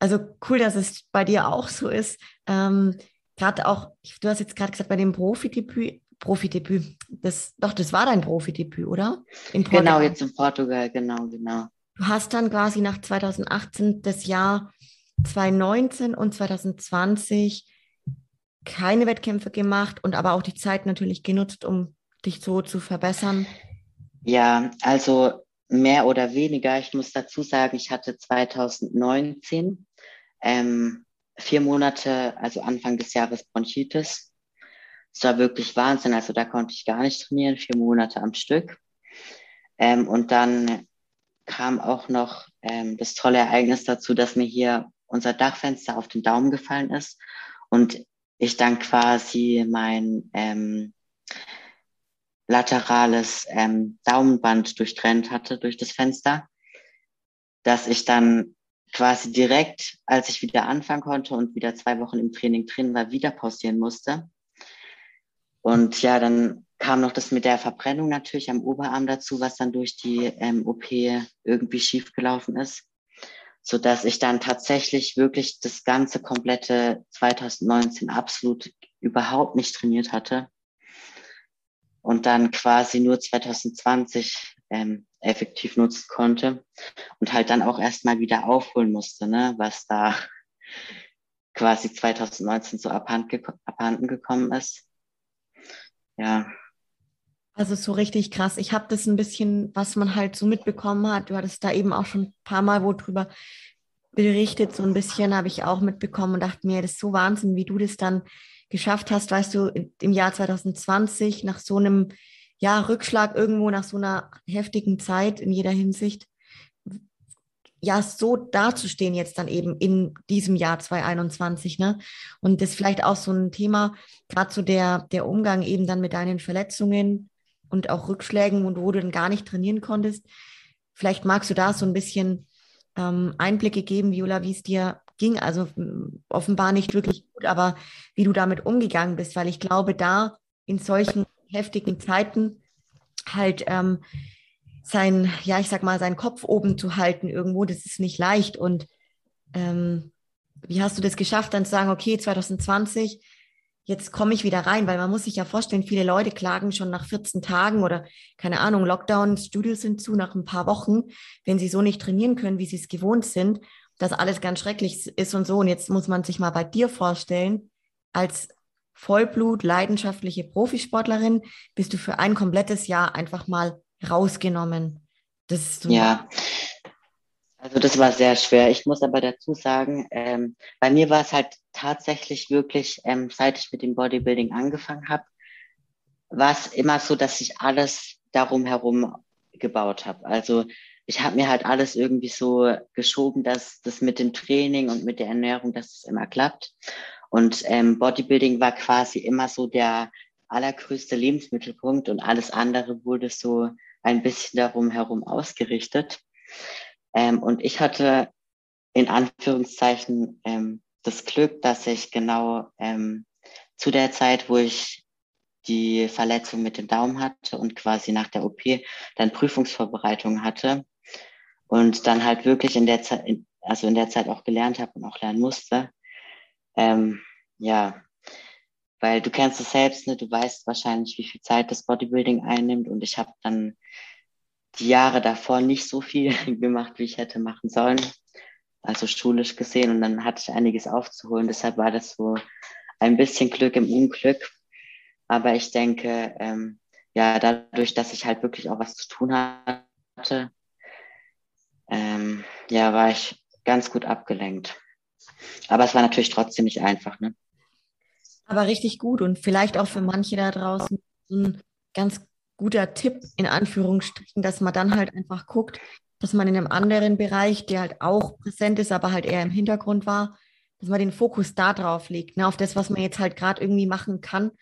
Also cool, dass es bei dir auch so ist. Ähm, gerade auch, du hast jetzt gerade gesagt, bei dem Profidebüt, Profidebüt, das, doch, das war dein Profidebüt, oder? genau, jetzt in Portugal, genau, genau. Du hast dann quasi nach 2018 das Jahr 2019 und 2020 keine Wettkämpfe gemacht und aber auch die Zeit natürlich genutzt, um dich so zu verbessern. Ja, also mehr oder weniger. Ich muss dazu sagen, ich hatte 2019 ähm, vier Monate, also Anfang des Jahres Bronchitis. Es war wirklich Wahnsinn. Also da konnte ich gar nicht trainieren, vier Monate am Stück. Ähm, und dann kam auch noch ähm, das tolle Ereignis dazu, dass mir hier unser Dachfenster auf den Daumen gefallen ist und ich dann quasi mein ähm, laterales ähm, Daumenband durchtrennt hatte durch das Fenster, dass ich dann quasi direkt, als ich wieder anfangen konnte und wieder zwei Wochen im Training drin war, wieder pausieren musste. Und ja, dann kam noch das mit der Verbrennung natürlich am Oberarm dazu, was dann durch die ähm, OP irgendwie schiefgelaufen ist, so dass ich dann tatsächlich wirklich das ganze komplette 2019 absolut überhaupt nicht trainiert hatte. Und dann quasi nur 2020 ähm, effektiv nutzen konnte und halt dann auch erstmal wieder aufholen musste, ne, was da (laughs) quasi 2019 so abhand geko abhanden gekommen ist. Ja. Also so richtig krass. Ich habe das ein bisschen, was man halt so mitbekommen hat. Du hattest da eben auch schon ein paar Mal wo drüber berichtet, so ein bisschen habe ich auch mitbekommen und dachte mir, das ist so Wahnsinn, wie du das dann geschafft hast, weißt du, im Jahr 2020 nach so einem ja, Rückschlag irgendwo, nach so einer heftigen Zeit in jeder Hinsicht, ja, so dazustehen jetzt dann eben in diesem Jahr 2021, ne? Und das vielleicht auch so ein Thema, gerade so der, der Umgang eben dann mit deinen Verletzungen und auch Rückschlägen und wo du dann gar nicht trainieren konntest. Vielleicht magst du da so ein bisschen ähm, Einblicke geben, Viola, wie es dir ging. Also offenbar nicht wirklich gut, aber wie du damit umgegangen bist, weil ich glaube, da in solchen heftigen Zeiten halt ähm, sein, ja, ich sag mal, seinen Kopf oben zu halten irgendwo, das ist nicht leicht. Und ähm, wie hast du das geschafft, dann zu sagen, okay, 2020 jetzt komme ich wieder rein, weil man muss sich ja vorstellen, viele Leute klagen schon nach 14 Tagen oder keine Ahnung, Lockdown, Studios sind zu nach ein paar Wochen, wenn sie so nicht trainieren können, wie sie es gewohnt sind, dass alles ganz schrecklich ist und so. Und jetzt muss man sich mal bei dir vorstellen, als Vollblut, leidenschaftliche Profisportlerin bist du für ein komplettes Jahr einfach mal rausgenommen. Das ist so ja, also das war sehr schwer. Ich muss aber dazu sagen, ähm, bei mir war es halt tatsächlich wirklich, ähm, seit ich mit dem Bodybuilding angefangen habe, war es immer so, dass ich alles darum herum gebaut habe. Also ich habe mir halt alles irgendwie so geschoben, dass das mit dem Training und mit der Ernährung, dass es immer klappt. Und ähm, Bodybuilding war quasi immer so der allergrößte Lebensmittelpunkt und alles andere wurde so ein bisschen darum herum ausgerichtet. Ähm, und ich hatte in Anführungszeichen ähm, das Glück, dass ich genau ähm, zu der Zeit, wo ich die Verletzung mit dem Daumen hatte und quasi nach der OP dann Prüfungsvorbereitung hatte und dann halt wirklich in der Zeit, also in der Zeit auch gelernt habe und auch lernen musste. Ähm, ja, weil du kennst es selbst, ne? du weißt wahrscheinlich, wie viel Zeit das Bodybuilding einnimmt und ich habe dann die Jahre davor nicht so viel (laughs) gemacht, wie ich hätte machen sollen. Also schulisch gesehen. Und dann hatte ich einiges aufzuholen. Deshalb war das so ein bisschen Glück im Unglück. Aber ich denke, ähm, ja, dadurch, dass ich halt wirklich auch was zu tun hatte, ähm, ja, war ich ganz gut abgelenkt. Aber es war natürlich trotzdem nicht einfach, ne? Aber richtig gut und vielleicht auch für manche da draußen so ein ganz guter Tipp in Anführungsstrichen, dass man dann halt einfach guckt, dass man in einem anderen Bereich, der halt auch präsent ist, aber halt eher im Hintergrund war, dass man den Fokus da drauf legt, ne, auf das, was man jetzt halt gerade irgendwie machen kann.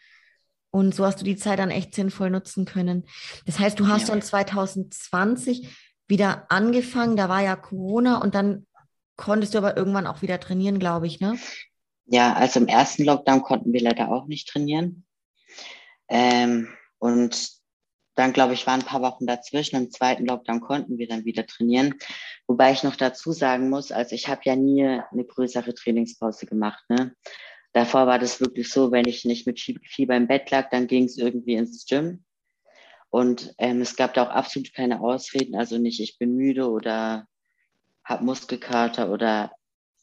Und so hast du die Zeit dann echt sinnvoll nutzen können. Das heißt, du hast ja. dann 2020 wieder angefangen, da war ja Corona und dann konntest du aber irgendwann auch wieder trainieren, glaube ich, ne? Ja, also im ersten Lockdown konnten wir leider auch nicht trainieren. Ähm, und dann, glaube ich, waren ein paar Wochen dazwischen. Im zweiten Lockdown konnten wir dann wieder trainieren. Wobei ich noch dazu sagen muss, also ich habe ja nie eine größere Trainingspause gemacht. Ne? Davor war das wirklich so, wenn ich nicht mit Fieber im Bett lag, dann ging es irgendwie ins Gym. Und ähm, es gab da auch absolut keine Ausreden. Also nicht, ich bin müde oder habe Muskelkater oder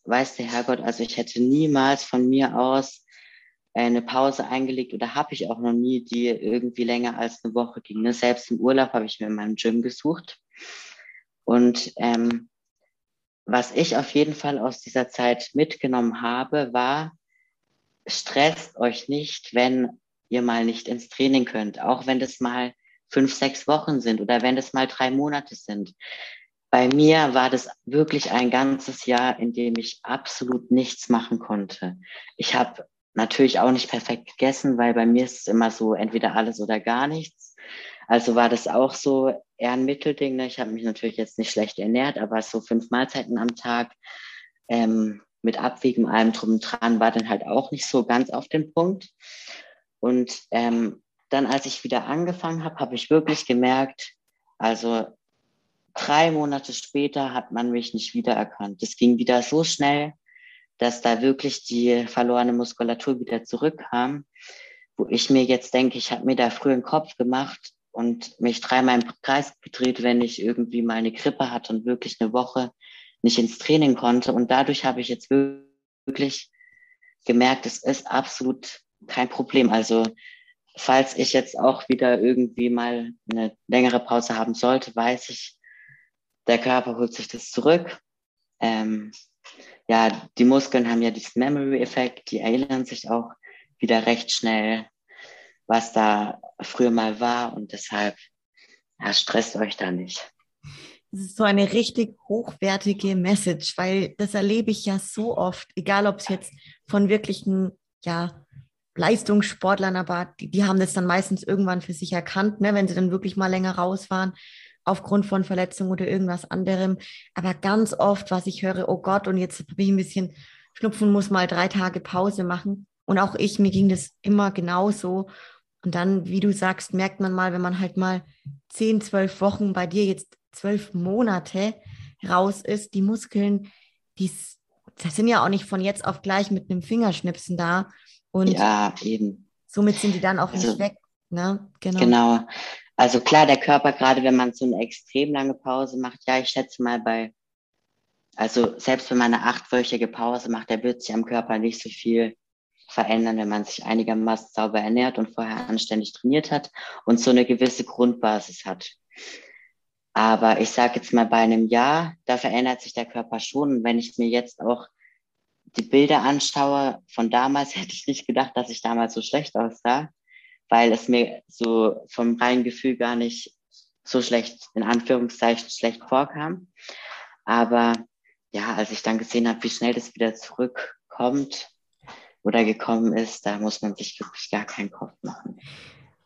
weiß der Herrgott. Also ich hätte niemals von mir aus eine Pause eingelegt oder habe ich auch noch nie, die irgendwie länger als eine Woche ging. Ne? Selbst im Urlaub habe ich mir in meinem Gym gesucht. Und ähm, was ich auf jeden Fall aus dieser Zeit mitgenommen habe, war, stresst euch nicht, wenn ihr mal nicht ins Training könnt, auch wenn das mal fünf, sechs Wochen sind oder wenn das mal drei Monate sind. Bei mir war das wirklich ein ganzes Jahr, in dem ich absolut nichts machen konnte. Ich habe natürlich auch nicht perfekt gegessen, weil bei mir ist es immer so entweder alles oder gar nichts. Also war das auch so eher ein Mittelding. Ne? Ich habe mich natürlich jetzt nicht schlecht ernährt, aber so fünf Mahlzeiten am Tag ähm, mit Abwiegen, allem drum und dran, war dann halt auch nicht so ganz auf den Punkt. Und ähm, dann, als ich wieder angefangen habe, habe ich wirklich gemerkt, also drei Monate später hat man mich nicht wiedererkannt. Das ging wieder so schnell dass da wirklich die verlorene Muskulatur wieder zurückkam, wo ich mir jetzt denke, ich habe mir da früher einen Kopf gemacht und mich dreimal im Kreis gedreht, wenn ich irgendwie mal eine Grippe hatte und wirklich eine Woche nicht ins Training konnte. Und dadurch habe ich jetzt wirklich gemerkt, es ist absolut kein Problem. Also falls ich jetzt auch wieder irgendwie mal eine längere Pause haben sollte, weiß ich, der Körper holt sich das zurück. Ähm, ja, die Muskeln haben ja diesen Memory-Effekt, die erinnern sich auch wieder recht schnell, was da früher mal war und deshalb ja, stresst euch da nicht. Das ist so eine richtig hochwertige Message, weil das erlebe ich ja so oft, egal ob es jetzt von wirklichen, ja, Leistungssportlern, aber die, die haben das dann meistens irgendwann für sich erkannt, ne, wenn sie dann wirklich mal länger raus waren, aufgrund von Verletzung oder irgendwas anderem. Aber ganz oft, was ich höre, oh Gott, und jetzt bin ich ein bisschen Schnupfen, muss mal drei Tage Pause machen. Und auch ich, mir ging das immer genauso. Und dann, wie du sagst, merkt man mal, wenn man halt mal zehn, zwölf Wochen bei dir jetzt zwölf Monate raus ist, die Muskeln, die das sind ja auch nicht von jetzt auf gleich mit einem Fingerschnipsen da. Und ja, eben. somit sind die dann auch also, nicht weg. Ne? Genau. genau. Also klar, der Körper, gerade wenn man so eine extrem lange Pause macht, ja, ich schätze mal bei, also selbst wenn man eine achtwöchige Pause macht, der wird sich am Körper nicht so viel verändern, wenn man sich einigermaßen sauber ernährt und vorher anständig trainiert hat und so eine gewisse Grundbasis hat. Aber ich sage jetzt mal bei einem Jahr, da verändert sich der Körper schon. Und wenn ich mir jetzt auch die Bilder anschaue von damals, (laughs) hätte ich nicht gedacht, dass ich damals so schlecht aussah, weil es mir so vom reinen Gefühl gar nicht so schlecht, in Anführungszeichen, schlecht vorkam. Aber ja, als ich dann gesehen habe, wie schnell das wieder zurückkommt oder gekommen ist, da muss man sich wirklich gar keinen Kopf machen.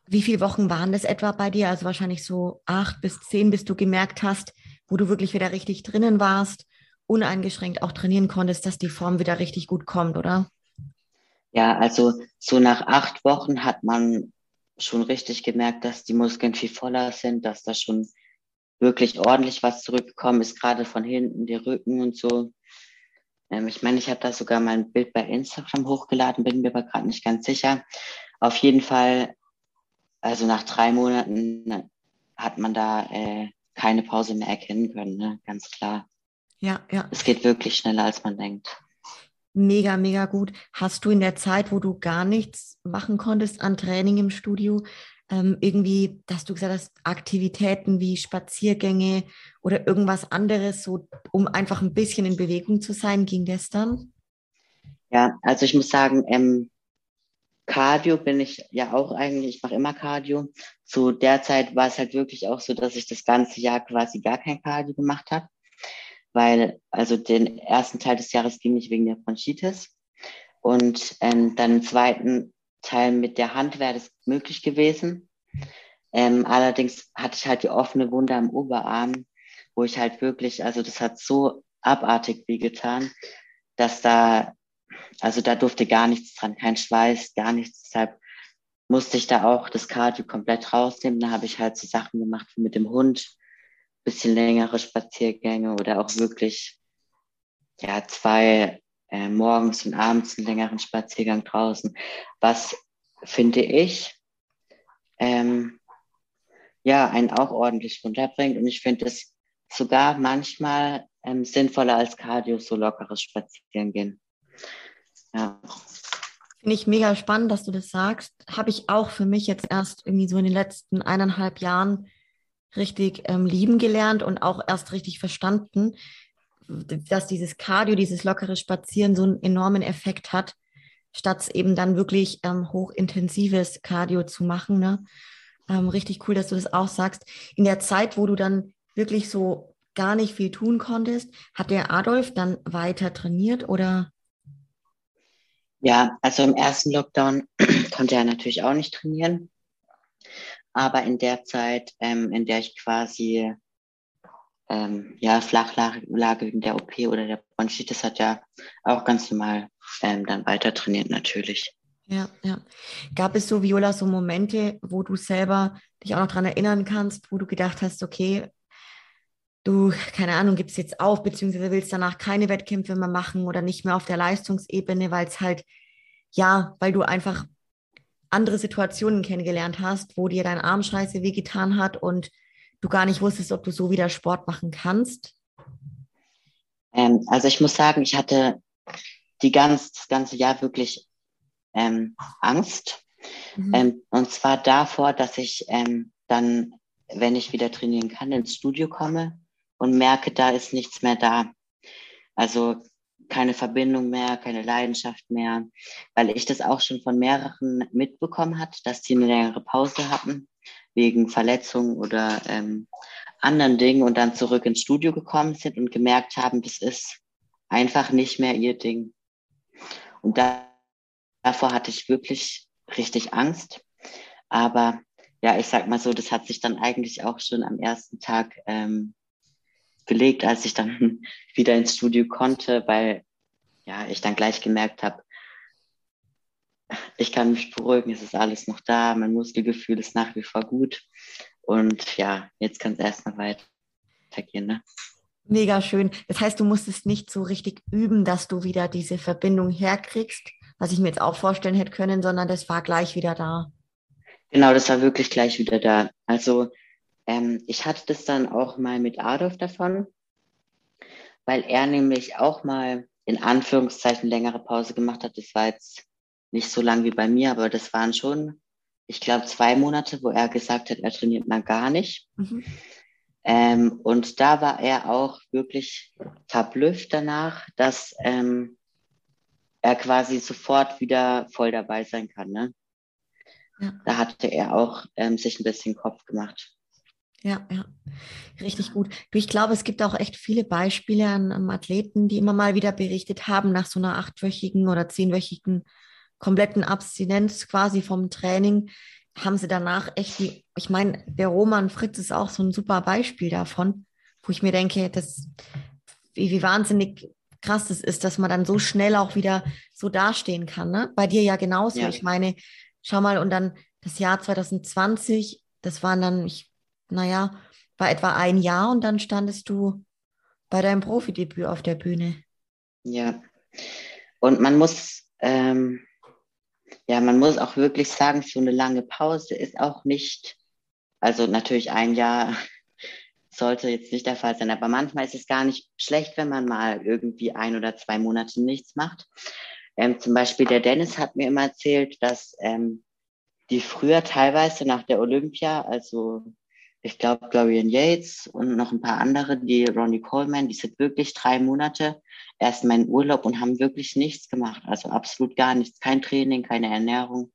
Wie viele Wochen waren das etwa bei dir? Also wahrscheinlich so acht bis zehn, bis du gemerkt hast, wo du wirklich wieder richtig drinnen warst, uneingeschränkt auch trainieren konntest, dass die Form wieder richtig gut kommt, oder? Ja, also so nach acht Wochen hat man schon richtig gemerkt, dass die Muskeln viel voller sind, dass da schon wirklich ordentlich was zurückgekommen ist, gerade von hinten, die Rücken und so. Ähm, ich meine, ich habe da sogar mal ein Bild bei Instagram hochgeladen, bin mir aber gerade nicht ganz sicher. Auf jeden Fall also nach drei Monaten hat man da äh, keine Pause mehr erkennen können, ne? ganz klar. Ja, ja. Es geht wirklich schneller, als man denkt. Mega, mega gut. Hast du in der Zeit, wo du gar nichts machen konntest an Training im Studio, ähm, irgendwie, dass du gesagt hast, Aktivitäten wie Spaziergänge oder irgendwas anderes, so um einfach ein bisschen in Bewegung zu sein, ging das dann? Ja, also ich muss sagen, ähm, Cardio bin ich ja auch eigentlich, ich mache immer Cardio. Zu der Zeit war es halt wirklich auch so, dass ich das ganze Jahr quasi gar kein Cardio gemacht habe, weil also den ersten Teil des Jahres ging ich wegen der Bronchitis und ähm, dann im zweiten Teil mit der Hand wäre das möglich gewesen. Ähm, allerdings hatte ich halt die offene Wunde am Oberarm, wo ich halt wirklich, also das hat so abartig wehgetan, dass da also da durfte gar nichts dran, kein Schweiß, gar nichts. Deshalb musste ich da auch das Cardio komplett rausnehmen. Da habe ich halt so Sachen gemacht wie mit dem Hund, bisschen längere Spaziergänge oder auch wirklich ja zwei äh, morgens und abends einen längeren Spaziergang draußen. Was finde ich ähm, ja einen auch ordentlich runterbringt und ich finde es sogar manchmal ähm, sinnvoller als Cardio so lockeres Spazieren gehen. Ja. Finde ich mega spannend, dass du das sagst. Habe ich auch für mich jetzt erst irgendwie so in den letzten eineinhalb Jahren richtig ähm, lieben gelernt und auch erst richtig verstanden, dass dieses Cardio, dieses lockere Spazieren so einen enormen Effekt hat, statt eben dann wirklich ähm, hochintensives Cardio zu machen. Ne? Ähm, richtig cool, dass du das auch sagst. In der Zeit, wo du dann wirklich so gar nicht viel tun konntest, hat der Adolf dann weiter trainiert oder? Ja, also im ersten Lockdown (clears throat) konnte er natürlich auch nicht trainieren. Aber in der Zeit, ähm, in der ich quasi ähm, ja, Flachlage wegen der OP oder der Bronchitis, hat ja auch ganz normal ähm, dann weiter trainiert natürlich. Ja, ja. Gab es so, Viola, so Momente, wo du selber dich auch noch daran erinnern kannst, wo du gedacht hast, okay, du, keine Ahnung, gibst jetzt auf, beziehungsweise willst danach keine Wettkämpfe mehr machen oder nicht mehr auf der Leistungsebene, weil es halt, ja, weil du einfach andere Situationen kennengelernt hast, wo dir dein Arm scheiße wehgetan hat und du gar nicht wusstest, ob du so wieder Sport machen kannst? Ähm, also ich muss sagen, ich hatte die ganz, das ganze Jahr wirklich ähm, Angst. Mhm. Ähm, und zwar davor, dass ich ähm, dann, wenn ich wieder trainieren kann, ins Studio komme und merke, da ist nichts mehr da. Also keine Verbindung mehr, keine Leidenschaft mehr, weil ich das auch schon von mehreren mitbekommen hat, dass die eine längere Pause hatten wegen Verletzungen oder ähm, anderen Dingen und dann zurück ins Studio gekommen sind und gemerkt haben, das ist einfach nicht mehr ihr Ding. Und da, davor hatte ich wirklich richtig Angst. Aber ja, ich sag mal so, das hat sich dann eigentlich auch schon am ersten Tag ähm, gelegt, als ich dann (laughs) wieder ins Studio konnte, weil ja, ich dann gleich gemerkt habe, ich kann mich beruhigen, es ist alles noch da, mein Muskelgefühl ist nach wie vor gut. Und ja, jetzt kann es erstmal weitergehen. Ne? Mega schön. Das heißt, du musstest nicht so richtig üben, dass du wieder diese Verbindung herkriegst, was ich mir jetzt auch vorstellen hätte können, sondern das war gleich wieder da. Genau, das war wirklich gleich wieder da. Also ähm, ich hatte das dann auch mal mit Adolf davon, weil er nämlich auch mal in Anführungszeichen längere Pause gemacht hat. Das war jetzt nicht so lang wie bei mir, aber das waren schon, ich glaube, zwei Monate, wo er gesagt hat, er trainiert mal gar nicht. Mhm. Ähm, und da war er auch wirklich verblüfft danach, dass ähm, er quasi sofort wieder voll dabei sein kann. Ne? Ja. Da hatte er auch ähm, sich ein bisschen Kopf gemacht. Ja, ja, richtig gut. Ich glaube, es gibt auch echt viele Beispiele an, an Athleten, die immer mal wieder berichtet haben, nach so einer achtwöchigen oder zehnwöchigen kompletten Abstinenz quasi vom Training, haben sie danach echt die, ich meine, der Roman Fritz ist auch so ein super Beispiel davon, wo ich mir denke, das, wie, wie wahnsinnig krass das ist, dass man dann so schnell auch wieder so dastehen kann. Ne? Bei dir ja genauso. Ja. Ich meine, schau mal, und dann das Jahr 2020, das waren dann, ich, naja, war etwa ein Jahr und dann standest du bei deinem Profidebüt auf der Bühne. Ja, und man muss, ähm, ja, man muss auch wirklich sagen, so eine lange Pause ist auch nicht, also natürlich ein Jahr (laughs) sollte jetzt nicht der Fall sein, aber manchmal ist es gar nicht schlecht, wenn man mal irgendwie ein oder zwei Monate nichts macht. Ähm, zum Beispiel der Dennis hat mir immer erzählt, dass ähm, die früher teilweise nach der Olympia, also ich glaube Glorian Yates und noch ein paar andere, die Ronnie Coleman, die sind wirklich drei Monate erstmal in Urlaub und haben wirklich nichts gemacht, also absolut gar nichts, kein Training, keine Ernährung,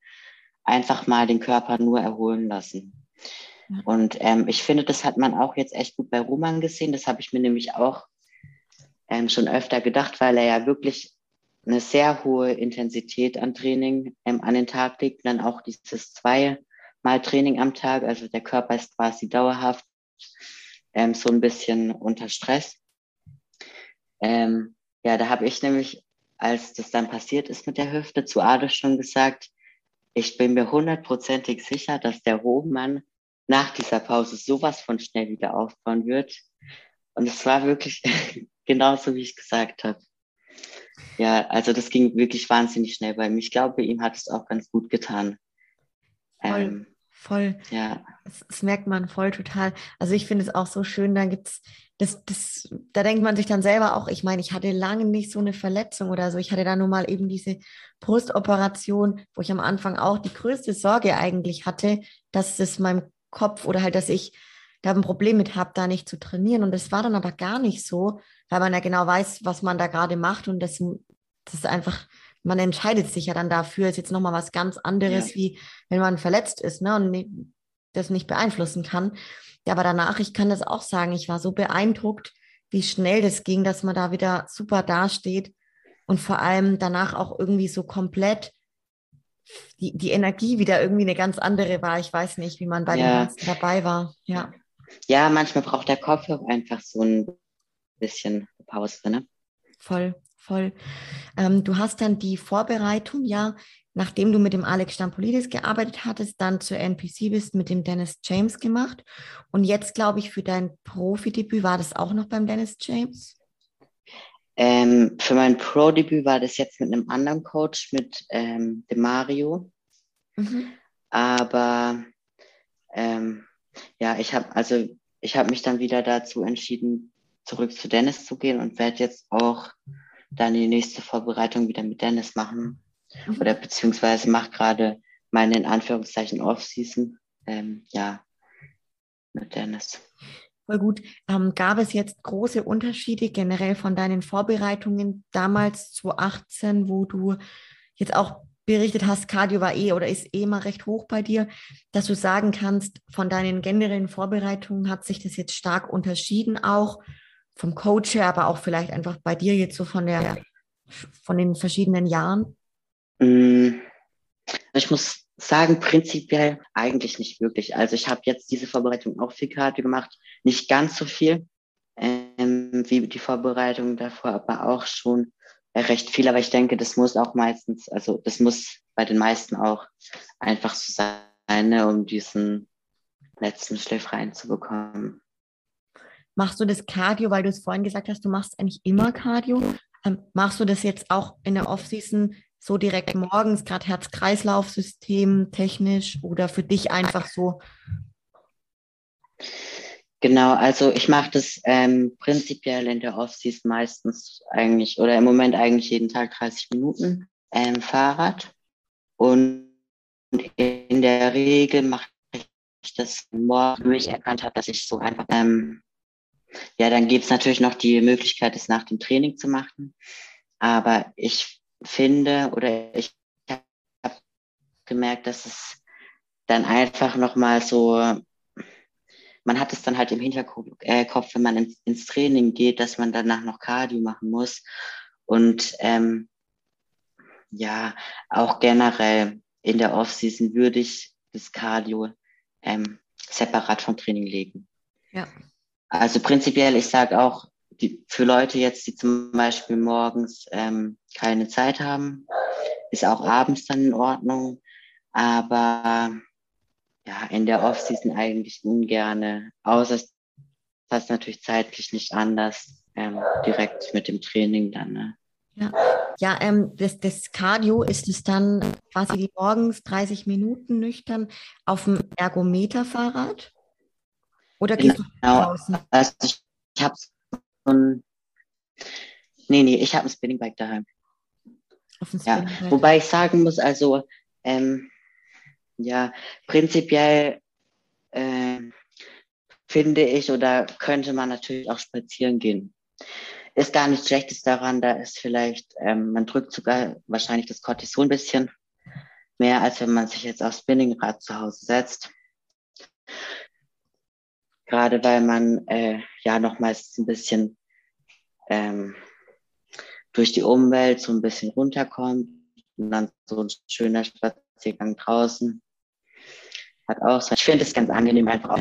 einfach mal den Körper nur erholen lassen. Und ähm, ich finde, das hat man auch jetzt echt gut bei Roman gesehen. Das habe ich mir nämlich auch ähm, schon öfter gedacht, weil er ja wirklich eine sehr hohe Intensität an Training ähm, an den Tag legt. dann auch dieses zweimal Training am Tag. Also der Körper ist quasi dauerhaft ähm, so ein bisschen unter Stress. Ähm, ja, da habe ich nämlich, als das dann passiert ist mit der Hüfte, zu Ade schon gesagt, ich bin mir hundertprozentig sicher, dass der Roman nach dieser Pause sowas von schnell wieder aufbauen wird. Und es war wirklich (laughs) genauso, wie ich gesagt habe. Ja, also das ging wirklich wahnsinnig schnell bei mir. Ich glaube, ihm hat es auch ganz gut getan. Ähm, voll. Ja. Das, das, merkt man voll total. Also ich finde es auch so schön, da gibt's das, das, da denkt man sich dann selber auch, ich meine, ich hatte lange nicht so eine Verletzung oder so. Ich hatte da nur mal eben diese Brustoperation, wo ich am Anfang auch die größte Sorge eigentlich hatte, dass es meinem Kopf oder halt, dass ich da ein Problem mit habe, da nicht zu trainieren. Und das war dann aber gar nicht so, weil man ja genau weiß, was man da gerade macht und das, das ist einfach, man entscheidet sich ja dann dafür, ist jetzt nochmal was ganz anderes, ja. wie wenn man verletzt ist ne, und das nicht beeinflussen kann. Ja, aber danach, ich kann das auch sagen, ich war so beeindruckt, wie schnell das ging, dass man da wieder super dasteht und vor allem danach auch irgendwie so komplett die, die Energie wieder irgendwie eine ganz andere war. Ich weiß nicht, wie man bei ja. den Ganzen dabei war. Ja. ja, manchmal braucht der Kopf auch einfach so ein bisschen Pause. Ne? Voll, voll. Ähm, du hast dann die Vorbereitung ja nachdem du mit dem Alex Stampolidis gearbeitet hattest, dann zur NPC bist, mit dem Dennis James gemacht. Und jetzt, glaube ich, für dein Profidebüt war das auch noch beim Dennis James? Ähm, für mein Pro-Debüt war das jetzt mit einem anderen Coach, mit ähm, dem Mario. Mhm. Aber ähm, ja, ich habe also ich habe mich dann wieder dazu entschieden, zurück zu Dennis zu gehen und werde jetzt auch dann die nächste Vorbereitung wieder mit Dennis machen. Mhm. Oder beziehungsweise mache gerade meine in Anführungszeichen Off-Season. Ähm, ja, mit Dennis. Voll gut. Ähm, gab es jetzt große Unterschiede generell von deinen Vorbereitungen damals 2018, wo du jetzt auch berichtet hast, Cardio war eh oder ist eh mal recht hoch bei dir, dass du sagen kannst, von deinen generellen Vorbereitungen hat sich das jetzt stark unterschieden, auch vom Coach her, aber auch vielleicht einfach bei dir jetzt so von der von den verschiedenen Jahren? Mm, ich muss sagen, prinzipiell eigentlich nicht wirklich. Also ich habe jetzt diese Vorbereitung auch viel Cardio gemacht, nicht ganz so viel ähm, wie die Vorbereitung davor, aber auch schon recht viel. Aber ich denke, das muss auch meistens, also das muss bei den meisten auch einfach so sein, ne, um diesen letzten Schliff reinzubekommen. Machst du das Cardio, weil du es vorhin gesagt hast, du machst eigentlich immer Cardio? Ähm, machst du das jetzt auch in der Offseason so direkt morgens, gerade Herz-Kreislauf-System technisch oder für dich einfach so? Genau, also ich mache das ähm, prinzipiell in der Offseason meistens eigentlich oder im Moment eigentlich jeden Tag 30 Minuten ähm, Fahrrad. Und in der Regel mache ich das morgen, wo ich erkannt habe, dass ich so einfach, ähm, ja, dann gibt es natürlich noch die Möglichkeit, es nach dem Training zu machen. Aber ich finde oder ich habe gemerkt, dass es dann einfach nochmal so, man hat es dann halt im Hinterkopf, äh, wenn man ins, Training geht, dass man danach noch Cardio machen muss. Und ähm, ja, auch generell in der Offseason würde ich das Cardio ähm, separat vom Training legen. Ja. Also prinzipiell, ich sage auch, die, für Leute jetzt, die zum Beispiel morgens ähm, keine Zeit haben, ist auch abends dann in Ordnung. Aber ja, in der Offseason eigentlich ungerne, außer es passt natürlich zeitlich nicht anders, ähm, direkt mit dem Training dann. Ne? Ja, ja ähm, das, das Cardio ist es dann quasi morgens 30 Minuten nüchtern auf dem Ergometerfahrrad? Oder gehst genau. du draußen? Also ich, ich habe und nee, nee, ich habe ein Spinningbike daheim. Ja, wobei ich sagen muss, also ähm, ja, prinzipiell äh, finde ich oder könnte man natürlich auch spazieren gehen. Ist gar nichts Schlechtes daran, da ist vielleicht, ähm, man drückt sogar wahrscheinlich das Cortison ein bisschen mehr, als wenn man sich jetzt aufs Spinningrad zu Hause setzt gerade weil man äh, ja nochmals ein bisschen ähm, durch die Umwelt so ein bisschen runterkommt und dann so ein schöner Spaziergang draußen hat auch so. Ich finde es ganz angenehm, einfach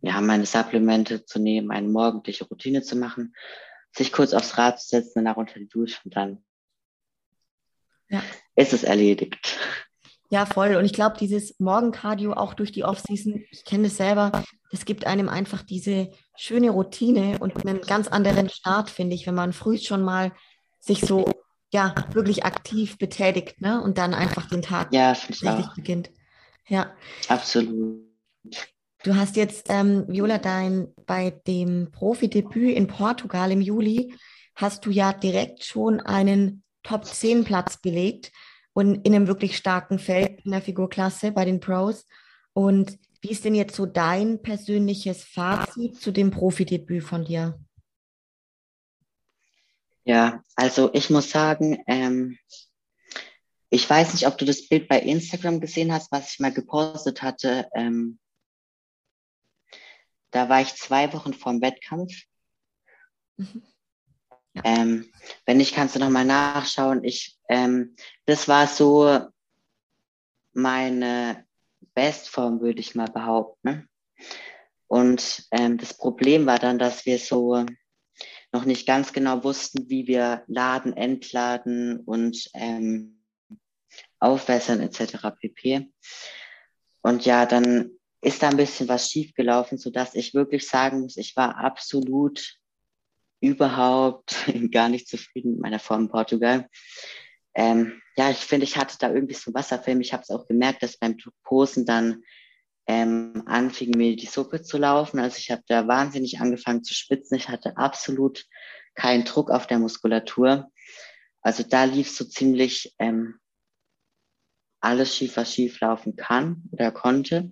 ja, meine Supplemente zu nehmen, eine morgendliche Routine zu machen, sich kurz aufs Rad zu setzen, danach unter die Dusche und dann ja. ist es erledigt. Ja, voll. Und ich glaube, dieses Morgencardio auch durch die Offseason, ich kenne das selber, das gibt einem einfach diese schöne Routine und einen ganz anderen Start, finde ich, wenn man früh schon mal sich so, ja, wirklich aktiv betätigt, ne? Und dann einfach den Tag ja, richtig beginnt. Ja. Absolut. Du hast jetzt, ähm, Viola, dein bei dem Profidebüt in Portugal im Juli, hast du ja direkt schon einen Top-10-Platz belegt und in einem wirklich starken Feld in der Figurklasse bei den Pros. Und wie ist denn jetzt so dein persönliches Fazit zu dem Profidebüt von dir? Ja, also ich muss sagen, ähm, ich weiß nicht, ob du das Bild bei Instagram gesehen hast, was ich mal gepostet hatte. Ähm, da war ich zwei Wochen vorm Wettkampf. Mhm. Ähm, wenn nicht, kannst du nochmal nachschauen. Ich, ähm, das war so meine Bestform, würde ich mal behaupten. Und ähm, das Problem war dann, dass wir so noch nicht ganz genau wussten, wie wir laden, entladen und ähm, aufwässern etc. pp. Und ja, dann ist da ein bisschen was schiefgelaufen, sodass ich wirklich sagen muss, ich war absolut überhaupt (laughs) gar nicht zufrieden mit meiner Form in Portugal. Ähm, ja, ich finde, ich hatte da irgendwie so Wasserfilm. Ich habe es auch gemerkt, dass beim Posen dann ähm, anfing mir die Suppe zu laufen. Also ich habe da wahnsinnig angefangen zu schwitzen. Ich hatte absolut keinen Druck auf der Muskulatur. Also da lief so ziemlich ähm, alles schief, was schief laufen kann oder konnte.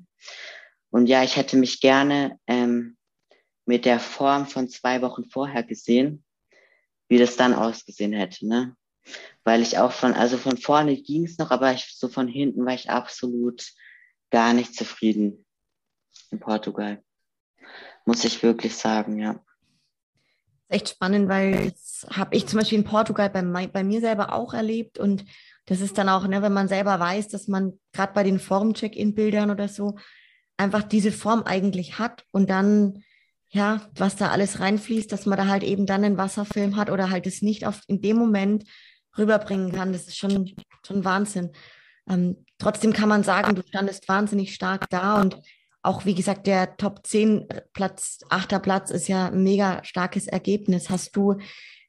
Und ja, ich hätte mich gerne ähm, mit der Form von zwei Wochen vorher gesehen, wie das dann ausgesehen hätte. Ne? Weil ich auch von, also von vorne ging es noch, aber ich, so von hinten war ich absolut gar nicht zufrieden in Portugal. Muss ich wirklich sagen, ja. Echt spannend, weil das habe ich zum Beispiel in Portugal bei, bei mir selber auch erlebt und das ist dann auch, ne, wenn man selber weiß, dass man gerade bei den Form-Check-In-Bildern oder so einfach diese Form eigentlich hat und dann, ja, was da alles reinfließt, dass man da halt eben dann einen Wasserfilm hat oder halt es nicht auf, in dem Moment rüberbringen kann. Das ist schon, schon Wahnsinn. Ähm, trotzdem kann man sagen, du standest wahnsinnig stark da und auch, wie gesagt, der Top 10 Platz, achter Platz ist ja ein mega starkes Ergebnis. Hast du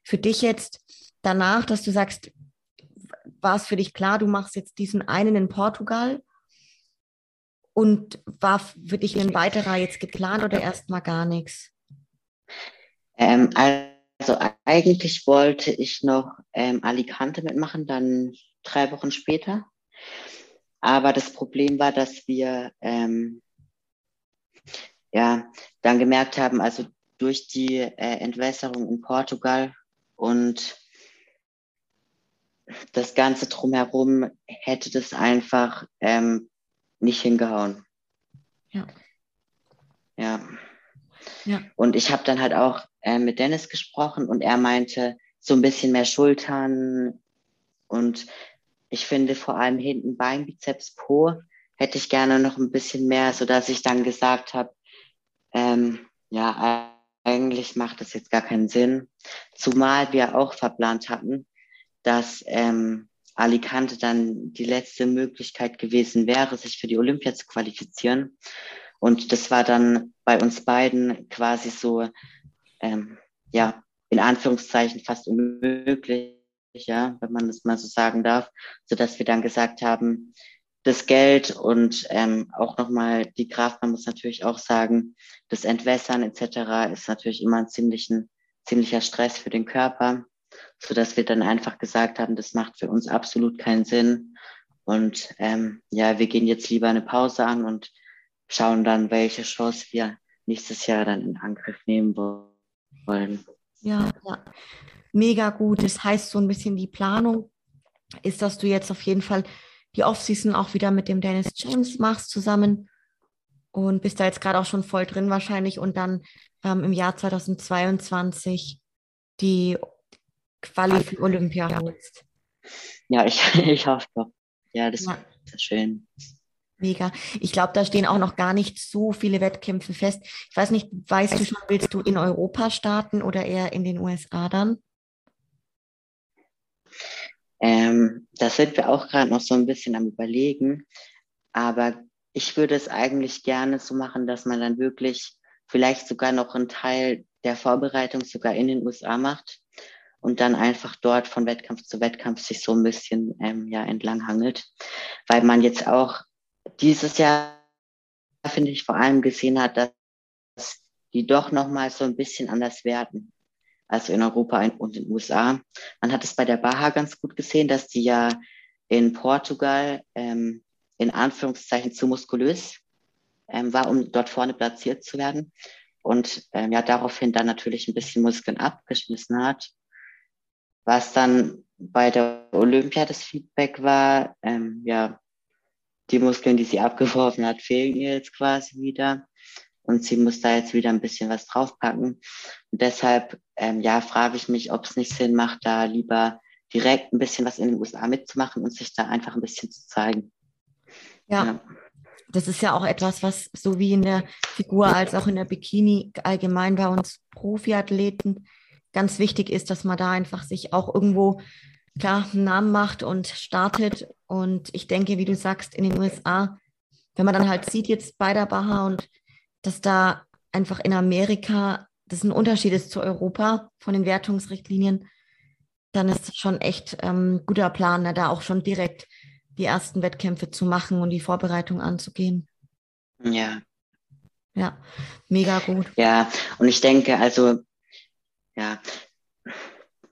für dich jetzt danach, dass du sagst, war es für dich klar, du machst jetzt diesen einen in Portugal und war für dich ein weiterer jetzt geplant oder erstmal gar nichts? Ähm, also eigentlich wollte ich noch ähm, Alicante mitmachen, dann drei Wochen später. Aber das Problem war, dass wir ähm, ja dann gemerkt haben, also durch die äh, Entwässerung in Portugal und das Ganze drumherum hätte das einfach ähm, nicht hingehauen. Ja. Ja. ja. Und ich habe dann halt auch äh, mit Dennis gesprochen und er meinte, so ein bisschen mehr Schultern und ich finde vor allem hinten Bein, Bizeps, Po hätte ich gerne noch ein bisschen mehr, so dass ich dann gesagt habe, ähm, ja, eigentlich macht das jetzt gar keinen Sinn. Zumal wir auch verplant hatten, dass ähm, Alicante dann die letzte Möglichkeit gewesen wäre, sich für die Olympia zu qualifizieren. Und das war dann bei uns beiden quasi so, ähm, ja, in Anführungszeichen fast unmöglich, ja, wenn man das mal so sagen darf, so dass wir dann gesagt haben, das Geld und ähm, auch nochmal die Kraft, man muss natürlich auch sagen, das Entwässern etc. ist natürlich immer ein ziemlichen, ziemlicher Stress für den Körper so dass wir dann einfach gesagt haben, das macht für uns absolut keinen Sinn. Und ähm, ja, wir gehen jetzt lieber eine Pause an und schauen dann, welche Chance wir nächstes Jahr dann in Angriff nehmen wollen. Ja, ja, mega gut. Das heißt, so ein bisschen die Planung ist, dass du jetzt auf jeden Fall die Offseason auch wieder mit dem Dennis James machst zusammen und bist da jetzt gerade auch schon voll drin wahrscheinlich und dann ähm, im Jahr 2022 die Quali für Olympia holst. Ja, ich, (laughs) ich hoffe doch. Ja, das ja. ist schön. Mega. Ich glaube, da stehen auch noch gar nicht so viele Wettkämpfe fest. Ich weiß nicht, weißt du schon, willst du in Europa starten oder eher in den USA dann? Ähm, das sind wir auch gerade noch so ein bisschen am Überlegen. Aber ich würde es eigentlich gerne so machen, dass man dann wirklich vielleicht sogar noch einen Teil der Vorbereitung sogar in den USA macht und dann einfach dort von Wettkampf zu Wettkampf sich so ein bisschen ähm, ja, entlanghangelt. Weil man jetzt auch dieses Jahr, finde ich, vor allem gesehen hat, dass die doch nochmal so ein bisschen anders werden. Also in Europa und in den USA. Man hat es bei der Baha ganz gut gesehen, dass die ja in Portugal ähm, in Anführungszeichen zu muskulös ähm, war, um dort vorne platziert zu werden. Und ähm, ja, daraufhin dann natürlich ein bisschen Muskeln abgeschmissen hat was dann bei der Olympia das Feedback war, ähm, ja, die Muskeln, die sie abgeworfen hat, fehlen ihr jetzt quasi wieder. Und sie muss da jetzt wieder ein bisschen was draufpacken. Und deshalb, ähm, ja, frage ich mich, ob es nicht Sinn macht, da lieber direkt ein bisschen was in den USA mitzumachen und sich da einfach ein bisschen zu zeigen. ja. ja das ist ja auch etwas, was so wie in der Figur als auch in der Bikini allgemein bei uns Profiathleten ganz wichtig ist, dass man da einfach sich auch irgendwo klar einen Namen macht und startet. Und ich denke, wie du sagst, in den USA, wenn man dann halt sieht jetzt bei der Baha und dass da einfach in Amerika das ein Unterschied ist zu Europa von den Wertungsrichtlinien, dann ist es schon echt ähm, guter Plan, ne, da auch schon direkt die ersten Wettkämpfe zu machen und die Vorbereitung anzugehen. Ja. Ja, mega gut. Ja, und ich denke, also, ja,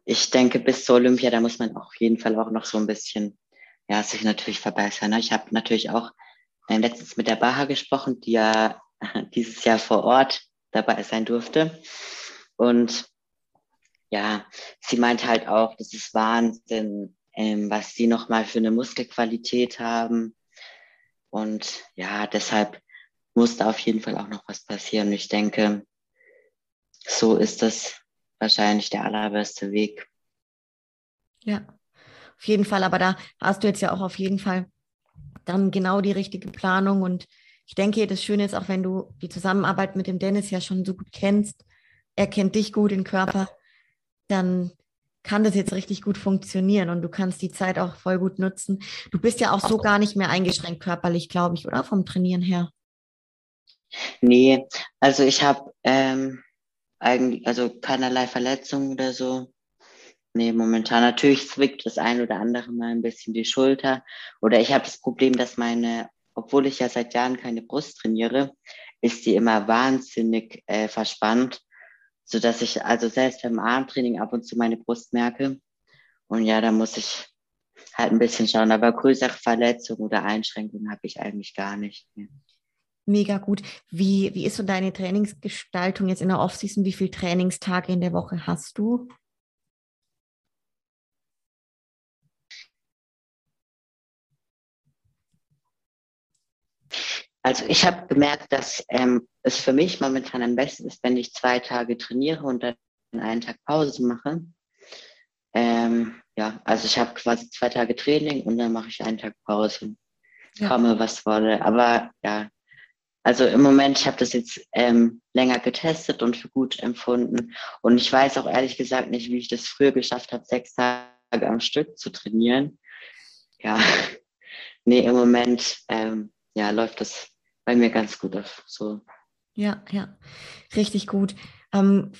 ich denke, bis zur Olympia, da muss man auf jeden Fall auch noch so ein bisschen, ja, sich natürlich verbessern. Ne? Ich habe natürlich auch äh, letztens mit der Baha gesprochen, die ja (laughs) dieses Jahr vor Ort dabei sein durfte. Und ja, sie meint halt auch, das ist Wahnsinn, ähm, was sie nochmal für eine Muskelqualität haben. Und ja, deshalb muss da auf jeden Fall auch noch was passieren. Ich denke, so ist das wahrscheinlich der allerbeste Weg. Ja, auf jeden Fall. Aber da hast du jetzt ja auch auf jeden Fall dann genau die richtige Planung. Und ich denke, das Schöne ist auch, wenn du die Zusammenarbeit mit dem Dennis ja schon so gut kennst, er kennt dich gut, den Körper, dann kann das jetzt richtig gut funktionieren und du kannst die Zeit auch voll gut nutzen. Du bist ja auch so gar nicht mehr eingeschränkt körperlich, glaube ich, oder vom Trainieren her? Nee, also ich habe ähm, eigentlich, also keinerlei Verletzungen oder so. Nee, momentan natürlich zwickt das ein oder andere mal ein bisschen die Schulter. Oder ich habe das Problem, dass meine, obwohl ich ja seit Jahren keine Brust trainiere, ist die immer wahnsinnig äh, verspannt so dass ich also selbst beim Armtraining ab und zu meine Brust merke. Und ja, da muss ich halt ein bisschen schauen. Aber größere Verletzungen oder Einschränkungen habe ich eigentlich gar nicht. Mehr. Mega gut. Wie, wie ist so deine Trainingsgestaltung jetzt in der Offseason? Wie viele Trainingstage in der Woche hast du? Also ich habe gemerkt, dass ähm, es für mich momentan am besten ist, wenn ich zwei Tage trainiere und dann einen Tag Pause mache. Ähm, ja, also ich habe quasi zwei Tage Training und dann mache ich einen Tag Pause. Ja. Komme, was wolle. Aber ja, also im Moment, ich habe das jetzt ähm, länger getestet und für gut empfunden. Und ich weiß auch ehrlich gesagt nicht, wie ich das früher geschafft habe, sechs Tage am Stück zu trainieren. Ja, (laughs) nee, im Moment ähm, ja, läuft das bei mir ganz gut auf. So. Ja, ja, richtig gut. Ähm,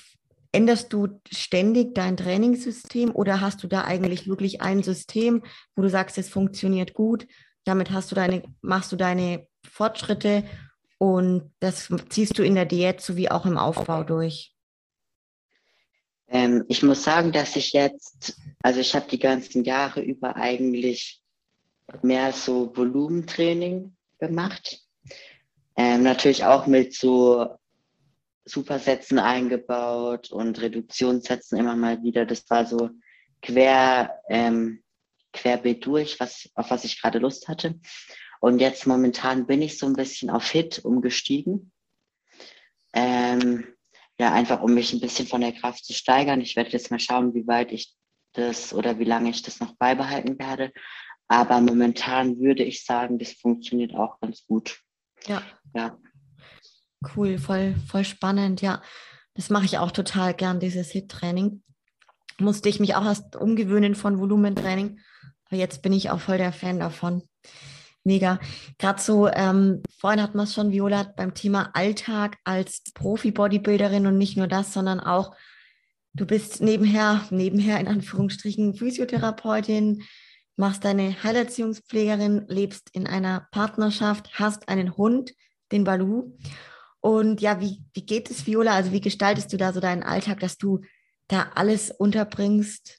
änderst du ständig dein Trainingssystem oder hast du da eigentlich wirklich ein System, wo du sagst, es funktioniert gut, damit hast du deine, machst du deine Fortschritte und das ziehst du in der Diät sowie auch im Aufbau durch? Ähm, ich muss sagen, dass ich jetzt, also ich habe die ganzen Jahre über eigentlich mehr so Volumentraining gemacht. Ähm, natürlich auch mit so Supersätzen eingebaut und Reduktionssätzen immer mal wieder. Das war so quer, ähm, querbeet durch, was, auf was ich gerade Lust hatte. Und jetzt momentan bin ich so ein bisschen auf Hit umgestiegen. Ähm, ja, einfach um mich ein bisschen von der Kraft zu steigern. Ich werde jetzt mal schauen, wie weit ich das oder wie lange ich das noch beibehalten werde. Aber momentan würde ich sagen, das funktioniert auch ganz gut. Ja. Ja. Cool, voll, voll spannend, ja. Das mache ich auch total gern, dieses Hit-Training. Musste ich mich auch erst umgewöhnen von Volumentraining. Aber jetzt bin ich auch voll der Fan davon. Mega. Gerade so, ähm, vorhin hat man es schon, Viola, beim Thema Alltag als Profi-Bodybuilderin und nicht nur das, sondern auch, du bist nebenher, nebenher in Anführungsstrichen Physiotherapeutin, machst deine Heilerziehungspflegerin, lebst in einer Partnerschaft, hast einen Hund, den Balu. Und ja, wie, wie geht es, Viola? Also wie gestaltest du da so deinen Alltag, dass du da alles unterbringst?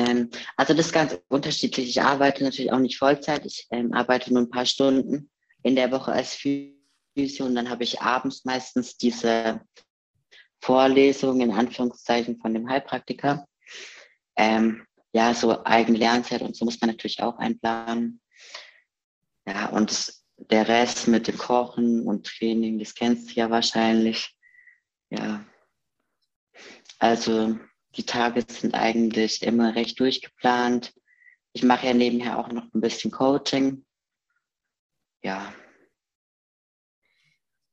Ähm, also das ist ganz unterschiedlich. Ich arbeite natürlich auch nicht Vollzeit. Ich ähm, arbeite nur ein paar Stunden in der Woche als Physio und dann habe ich abends meistens diese Vorlesung in Anführungszeichen von dem Heilpraktiker. Ähm, ja, so Eigenlernzeit und so muss man natürlich auch einplanen. Ja, und der Rest mit dem Kochen und Training, das kennst du ja wahrscheinlich. Ja. Also die Tage sind eigentlich immer recht durchgeplant. Ich mache ja nebenher auch noch ein bisschen Coaching. Ja.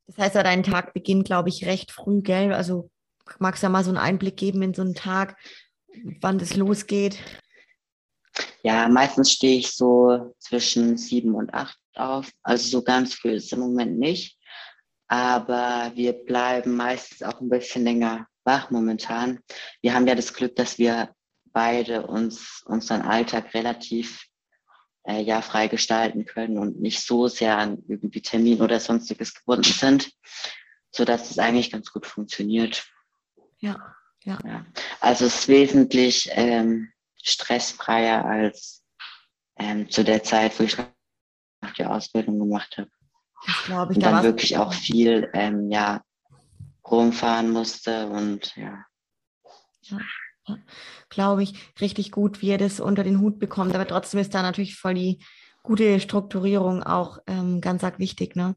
Das heißt, dein Tag beginnt, glaube ich, recht früh, gell? Also magst du ja mal so einen Einblick geben in so einen Tag, wann das losgeht? Ja, meistens stehe ich so zwischen sieben und acht auf. Also so ganz früh ist es im Moment nicht. Aber wir bleiben meistens auch ein bisschen länger wach momentan. Wir haben ja das Glück, dass wir beide uns unseren Alltag relativ äh, ja frei gestalten können und nicht so sehr an irgendwie Termin oder sonstiges gebunden sind, so dass es eigentlich ganz gut funktioniert. Ja, ja. ja. Also es ist wesentlich ähm, stressfreier als ähm, zu der Zeit, wo ich nach der Ausbildung gemacht habe. Das glaube ich. Und da dann wirklich auch viel ähm, ja, rumfahren musste und ja. ja glaube ich, richtig gut, wie er das unter den Hut bekommt. Aber trotzdem ist da natürlich voll die gute Strukturierung auch ähm, ganz arg wichtig. Ne?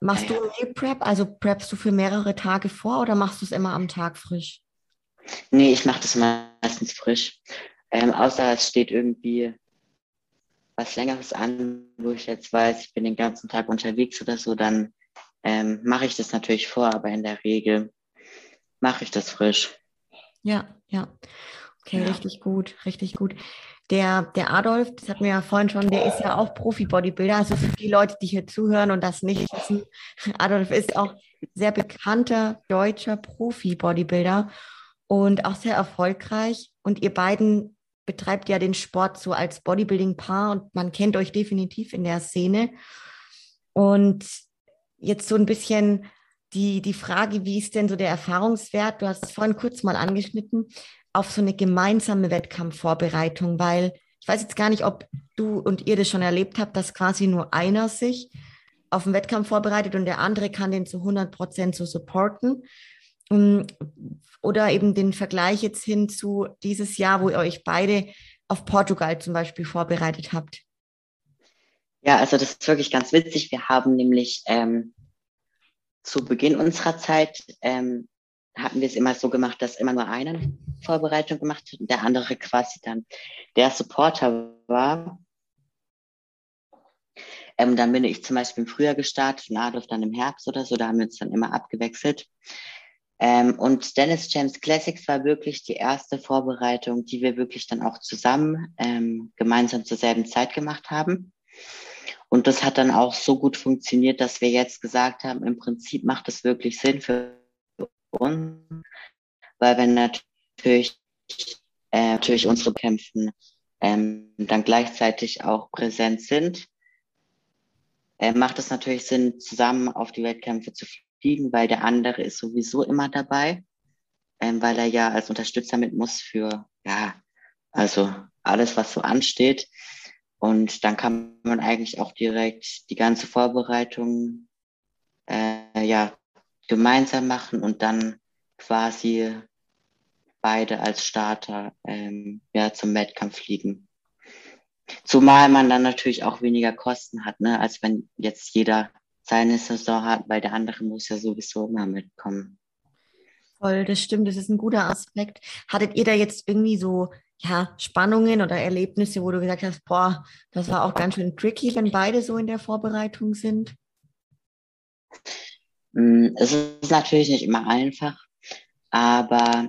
Machst ja, du Meal Prep? Also preppst du für mehrere Tage vor oder machst du es immer am Tag frisch? Nee, ich mache das meistens frisch. Ähm, außer es steht irgendwie was Längeres an, wo ich jetzt weiß, ich bin den ganzen Tag unterwegs oder so, dann ähm, mache ich das natürlich vor, aber in der Regel mache ich das frisch. Ja, ja. Okay, ja. richtig gut, richtig gut. Der, der Adolf, das hatten wir ja vorhin schon, der ist ja auch Profi-Bodybuilder. Also für die Leute, die hier zuhören und das nicht wissen, Adolf ist auch sehr bekannter deutscher Profi-Bodybuilder und auch sehr erfolgreich. Und ihr beiden betreibt ja den Sport so als Bodybuilding-Paar und man kennt euch definitiv in der Szene. Und jetzt so ein bisschen die, die Frage, wie ist denn so der Erfahrungswert? Du hast es vorhin kurz mal angeschnitten, auf so eine gemeinsame Wettkampfvorbereitung, weil ich weiß jetzt gar nicht, ob du und ihr das schon erlebt habt, dass quasi nur einer sich auf den Wettkampf vorbereitet und der andere kann den zu 100 Prozent so supporten. Ähm, oder eben den Vergleich jetzt hin zu dieses Jahr, wo ihr euch beide auf Portugal zum Beispiel vorbereitet habt. Ja, also das ist wirklich ganz witzig. Wir haben nämlich ähm, zu Beginn unserer Zeit ähm, hatten wir es immer so gemacht, dass immer nur eine Vorbereitung gemacht hat und der andere quasi dann der Supporter war. Ähm, dann bin ich zum Beispiel im Frühjahr gestartet und Adolf dann im Herbst oder so, da haben wir uns dann immer abgewechselt. Ähm, und Dennis James Classics war wirklich die erste Vorbereitung, die wir wirklich dann auch zusammen ähm, gemeinsam zur selben Zeit gemacht haben. Und das hat dann auch so gut funktioniert, dass wir jetzt gesagt haben, im Prinzip macht es wirklich Sinn für uns, weil wenn natürlich, äh, natürlich unsere Kämpfen ähm, dann gleichzeitig auch präsent sind, äh, macht es natürlich Sinn, zusammen auf die Wettkämpfe zu fliegen, weil der andere ist sowieso immer dabei, ähm, weil er ja als Unterstützer mit muss für, ja, also alles, was so ansteht. Und dann kann man eigentlich auch direkt die ganze Vorbereitung äh, ja, gemeinsam machen und dann quasi beide als Starter ähm, ja, zum Wettkampf fliegen. Zumal man dann natürlich auch weniger Kosten hat, ne, als wenn jetzt jeder seine Saison hat, weil der andere muss ja sowieso immer mitkommen. Voll, das stimmt, das ist ein guter Aspekt. Hattet ihr da jetzt irgendwie so ja, Spannungen oder Erlebnisse, wo du gesagt hast, boah, das war auch ganz schön tricky, wenn beide so in der Vorbereitung sind? Mm, es ist natürlich nicht immer einfach, aber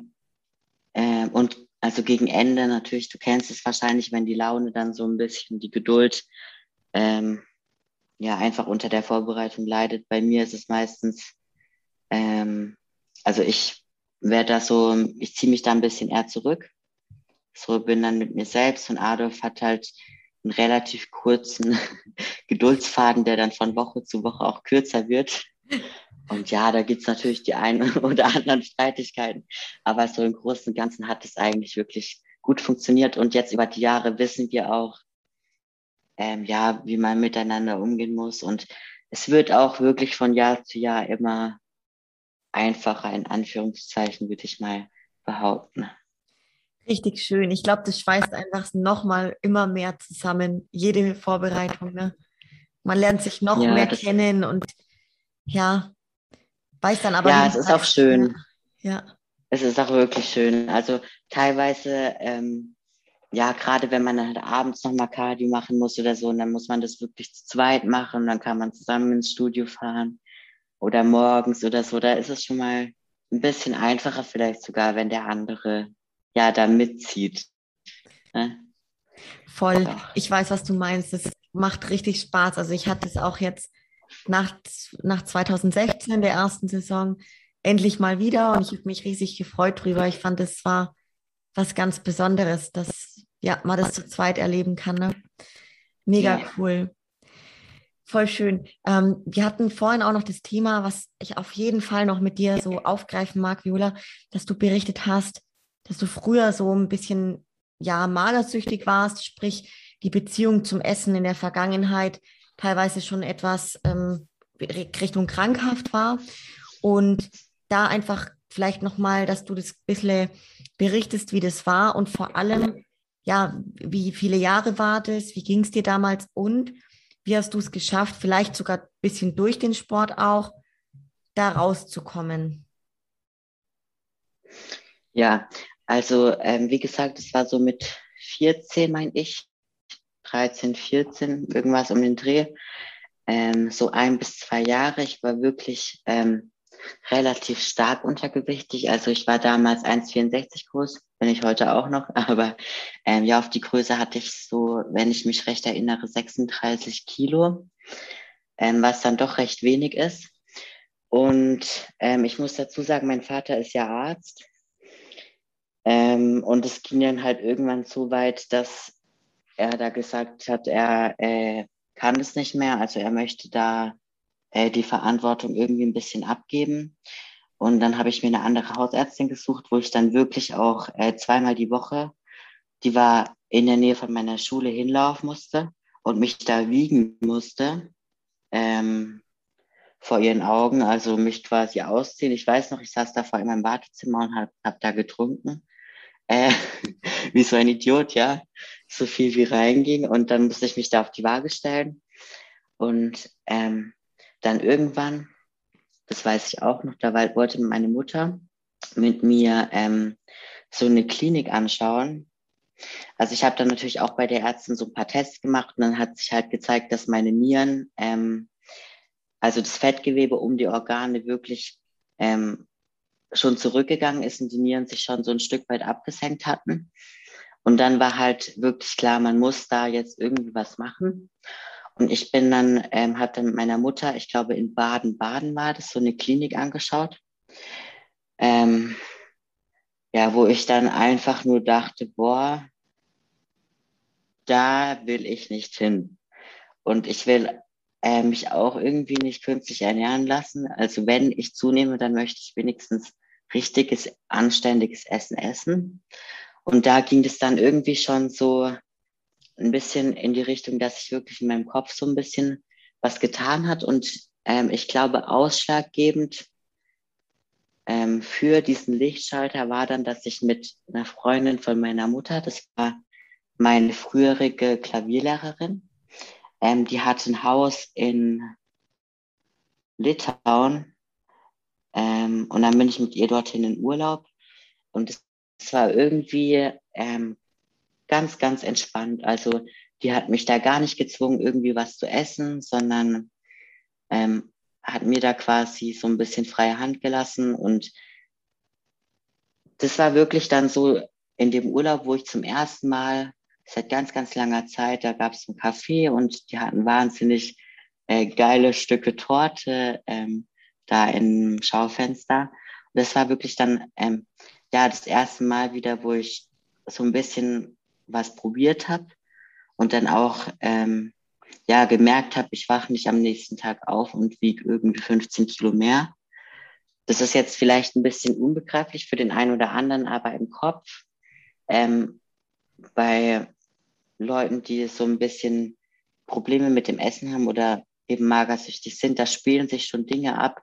äh, und also gegen Ende natürlich, du kennst es wahrscheinlich, wenn die Laune dann so ein bisschen die Geduld ähm, ja einfach unter der Vorbereitung leidet. Bei mir ist es meistens, ähm, also ich werde da so, ich ziehe mich da ein bisschen eher zurück so bin dann mit mir selbst und Adolf hat halt einen relativ kurzen (laughs) Geduldsfaden, der dann von Woche zu Woche auch kürzer wird. Und ja, da gibt's natürlich die einen (laughs) oder anderen Streitigkeiten. Aber so im Großen und Ganzen hat es eigentlich wirklich gut funktioniert. Und jetzt über die Jahre wissen wir auch, ähm, ja, wie man miteinander umgehen muss. Und es wird auch wirklich von Jahr zu Jahr immer einfacher, in Anführungszeichen, würde ich mal behaupten. Richtig schön. Ich glaube, das schweißt einfach nochmal immer mehr zusammen, jede Vorbereitung. Ne? Man lernt sich noch ja, mehr kennen und ja, weiß dann aber. Ja, es ist auch schön. Ja. Es ist auch wirklich schön. Also teilweise, ähm, ja, gerade wenn man halt abends nochmal Cardio machen muss oder so, dann muss man das wirklich zu zweit machen, dann kann man zusammen ins Studio fahren oder morgens oder so. Da ist es schon mal ein bisschen einfacher, vielleicht sogar, wenn der andere ja da mitzieht. Ne? Voll. Ich weiß, was du meinst. Es macht richtig Spaß. Also ich hatte es auch jetzt nach, nach 2016, der ersten Saison, endlich mal wieder und ich habe mich riesig gefreut drüber. Ich fand, es war was ganz Besonderes, dass ja, man das zu zweit erleben kann. Ne? Mega ja. cool. Voll schön. Ähm, wir hatten vorhin auch noch das Thema, was ich auf jeden Fall noch mit dir so aufgreifen mag, Viola, dass du berichtet hast, dass du früher so ein bisschen ja magersüchtig warst, sprich die Beziehung zum Essen in der Vergangenheit teilweise schon etwas ähm, Richtung krankhaft war. Und da einfach vielleicht nochmal, dass du das ein bisschen berichtest, wie das war und vor allem, ja, wie viele Jahre war das, wie ging es dir damals? Und wie hast du es geschafft, vielleicht sogar ein bisschen durch den Sport auch, da rauszukommen? Ja, also ähm, wie gesagt, es war so mit 14, mein ich, 13, 14, irgendwas um den Dreh. Ähm, so ein bis zwei Jahre. Ich war wirklich ähm, relativ stark untergewichtig. Also ich war damals 1,64 groß, bin ich heute auch noch. (laughs) Aber ähm, ja, auf die Größe hatte ich so, wenn ich mich recht erinnere, 36 Kilo, ähm, was dann doch recht wenig ist. Und ähm, ich muss dazu sagen, mein Vater ist ja Arzt. Ähm, und es ging dann halt irgendwann so weit, dass er da gesagt hat, er äh, kann es nicht mehr. Also er möchte da äh, die Verantwortung irgendwie ein bisschen abgeben. Und dann habe ich mir eine andere Hausärztin gesucht, wo ich dann wirklich auch äh, zweimal die Woche, die war in der Nähe von meiner Schule hinlaufen musste und mich da wiegen musste ähm, vor ihren Augen, also mich quasi ausziehen. Ich weiß noch, ich saß da vor in meinem Wartezimmer und habe hab da getrunken. Äh, (laughs) wie so ein Idiot, ja, so viel wie reinging. Und dann musste ich mich da auf die Waage stellen. Und ähm, dann irgendwann, das weiß ich auch noch, da wollte meine Mutter mit mir ähm, so eine Klinik anschauen. Also ich habe dann natürlich auch bei der Ärztin so ein paar Tests gemacht und dann hat sich halt gezeigt, dass meine Nieren, ähm, also das Fettgewebe um die Organe wirklich ähm, schon zurückgegangen ist und die Nieren sich schon so ein Stück weit abgesenkt hatten. Und dann war halt wirklich klar, man muss da jetzt irgendwie was machen. Und ich bin dann, ähm, habe dann mit meiner Mutter, ich glaube in Baden-Baden war das, so eine Klinik angeschaut. Ähm, ja, wo ich dann einfach nur dachte, boah, da will ich nicht hin. Und ich will äh, mich auch irgendwie nicht künstlich ernähren lassen. Also wenn ich zunehme, dann möchte ich wenigstens richtiges, anständiges Essen essen. Und da ging es dann irgendwie schon so ein bisschen in die Richtung, dass sich wirklich in meinem Kopf so ein bisschen was getan hat. Und ähm, ich glaube, ausschlaggebend ähm, für diesen Lichtschalter war dann, dass ich mit einer Freundin von meiner Mutter, das war meine früherige Klavierlehrerin, ähm, die hatte ein Haus in Litauen. Ähm, und dann bin ich mit ihr dorthin in Urlaub. Und es war irgendwie ähm, ganz, ganz entspannt. Also die hat mich da gar nicht gezwungen, irgendwie was zu essen, sondern ähm, hat mir da quasi so ein bisschen freie Hand gelassen. Und das war wirklich dann so in dem Urlaub, wo ich zum ersten Mal seit ganz, ganz langer Zeit, da gab es ein Café und die hatten wahnsinnig äh, geile Stücke Torte ähm, da im Schaufenster. Und das war wirklich dann ähm, ja das erste Mal wieder, wo ich so ein bisschen was probiert habe und dann auch ähm, ja gemerkt habe, ich wache nicht am nächsten Tag auf und wiege irgendwie 15 Kilo mehr. Das ist jetzt vielleicht ein bisschen unbegreiflich für den einen oder anderen, aber im Kopf ähm, bei Leuten, die so ein bisschen Probleme mit dem Essen haben oder eben magersüchtig sind, da spielen sich schon Dinge ab,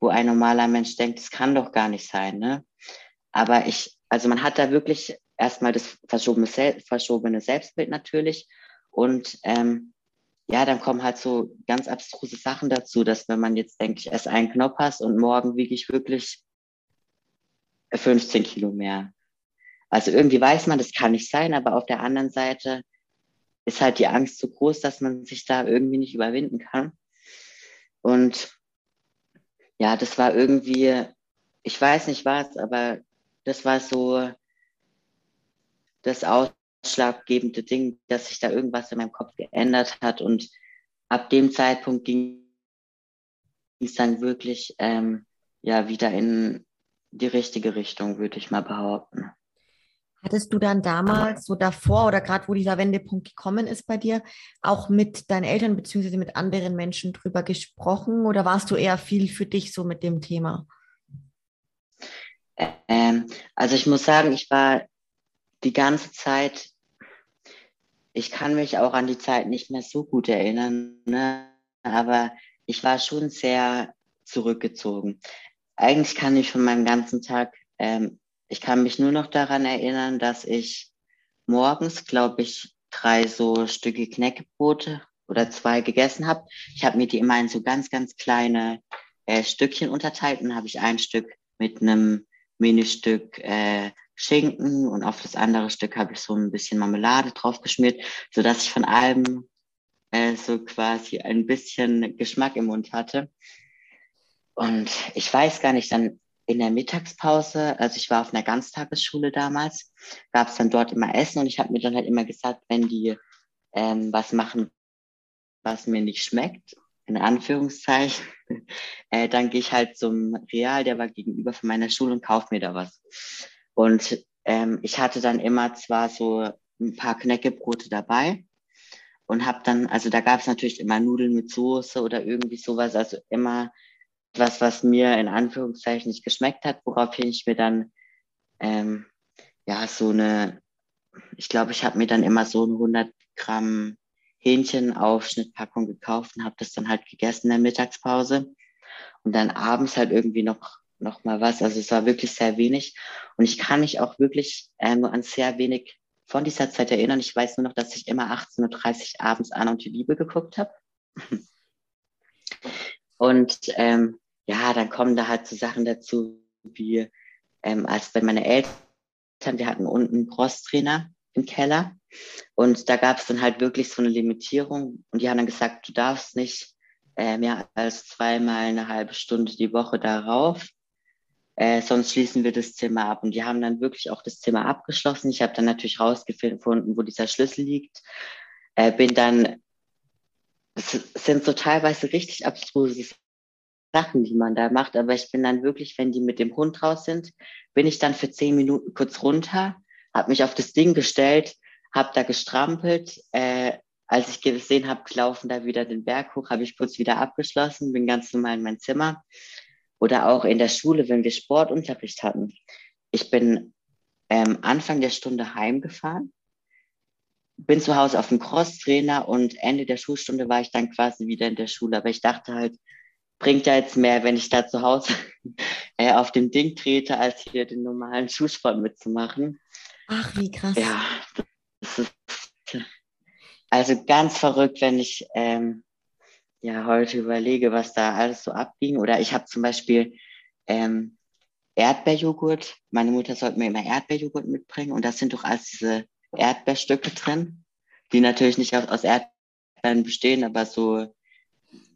wo ein normaler Mensch denkt, das kann doch gar nicht sein. Ne? Aber ich, also man hat da wirklich erstmal das verschobene, verschobene Selbstbild natürlich. Und ähm, ja, dann kommen halt so ganz abstruse Sachen dazu, dass wenn man jetzt denkt, ich esse einen Knoppers und morgen wiege ich wirklich 15 Kilo mehr. Also irgendwie weiß man, das kann nicht sein, aber auf der anderen Seite ist halt die Angst so groß, dass man sich da irgendwie nicht überwinden kann. Und ja, das war irgendwie, ich weiß nicht was, aber das war so das ausschlaggebende Ding, dass sich da irgendwas in meinem Kopf geändert hat. Und ab dem Zeitpunkt ging es dann wirklich ähm, ja wieder in die richtige Richtung, würde ich mal behaupten. Hattest du dann damals, so davor oder gerade wo dieser Wendepunkt gekommen ist bei dir, auch mit deinen Eltern bzw. mit anderen Menschen drüber gesprochen oder warst du eher viel für dich so mit dem Thema? Ähm, also ich muss sagen, ich war die ganze Zeit, ich kann mich auch an die Zeit nicht mehr so gut erinnern, ne? aber ich war schon sehr zurückgezogen. Eigentlich kann ich von meinem ganzen Tag ähm, ich kann mich nur noch daran erinnern, dass ich morgens, glaube ich, drei so Stücke Knäckebrote oder zwei gegessen habe. Ich habe mir die immer in so ganz, ganz kleine äh, Stückchen unterteilt und habe ich ein Stück mit einem Mini-Stück äh, Schinken und auf das andere Stück habe ich so ein bisschen Marmelade drauf geschmiert, so dass ich von allem äh, so quasi ein bisschen Geschmack im Mund hatte. Und ich weiß gar nicht, dann in der Mittagspause, also ich war auf einer Ganztagesschule damals, gab es dann dort immer Essen und ich habe mir dann halt immer gesagt, wenn die ähm, was machen, was mir nicht schmeckt, in Anführungszeichen, (laughs) äh, dann gehe ich halt zum Real, der war gegenüber von meiner Schule und kaufe mir da was. Und ähm, ich hatte dann immer zwar so ein paar Knäckebrote dabei und habe dann, also da gab es natürlich immer Nudeln mit Soße oder irgendwie sowas, also immer was, was mir in Anführungszeichen nicht geschmeckt hat, woraufhin ich mir dann ähm, ja so eine, ich glaube, ich habe mir dann immer so eine 100 Gramm Hähnchenaufschnittpackung gekauft und habe das dann halt gegessen in der Mittagspause und dann abends halt irgendwie noch noch mal was. Also es war wirklich sehr wenig und ich kann mich auch wirklich äh, nur an sehr wenig von dieser Zeit erinnern. Ich weiß nur noch, dass ich immer 18.30 Uhr abends Anna und die Liebe geguckt habe. Und ähm, ja, dann kommen da halt so Sachen dazu, wie ähm, als bei meinen Eltern, wir hatten unten einen Crosstrainer im Keller und da gab es dann halt wirklich so eine Limitierung und die haben dann gesagt, du darfst nicht äh, mehr als zweimal eine halbe Stunde die Woche darauf, äh, sonst schließen wir das Zimmer ab. Und die haben dann wirklich auch das Zimmer abgeschlossen. Ich habe dann natürlich rausgefunden, wo dieser Schlüssel liegt. Äh, bin dann, es sind so teilweise richtig abstruse Sachen, die man da macht. Aber ich bin dann wirklich, wenn die mit dem Hund raus sind, bin ich dann für zehn Minuten kurz runter, habe mich auf das Ding gestellt, habe da gestrampelt. Äh, als ich gesehen habe, laufen da wieder den Berg hoch, habe ich kurz wieder abgeschlossen, bin ganz normal in mein Zimmer. Oder auch in der Schule, wenn wir Sportunterricht hatten. Ich bin ähm, Anfang der Stunde heimgefahren, bin zu Hause auf dem Crosstrainer und Ende der Schulstunde war ich dann quasi wieder in der Schule. Aber ich dachte halt, bringt ja jetzt mehr, wenn ich da zu Hause (laughs) äh, auf dem Ding trete, als hier den normalen Schulsport mitzumachen. Ach, wie krass. Ja, das ist also ganz verrückt, wenn ich ähm, ja heute überlege, was da alles so abging. Oder ich habe zum Beispiel ähm, Erdbeerjoghurt. Meine Mutter sollte mir immer Erdbeerjoghurt mitbringen und da sind doch alles diese Erdbeerstücke drin, die natürlich nicht aus Erdbeeren bestehen, aber so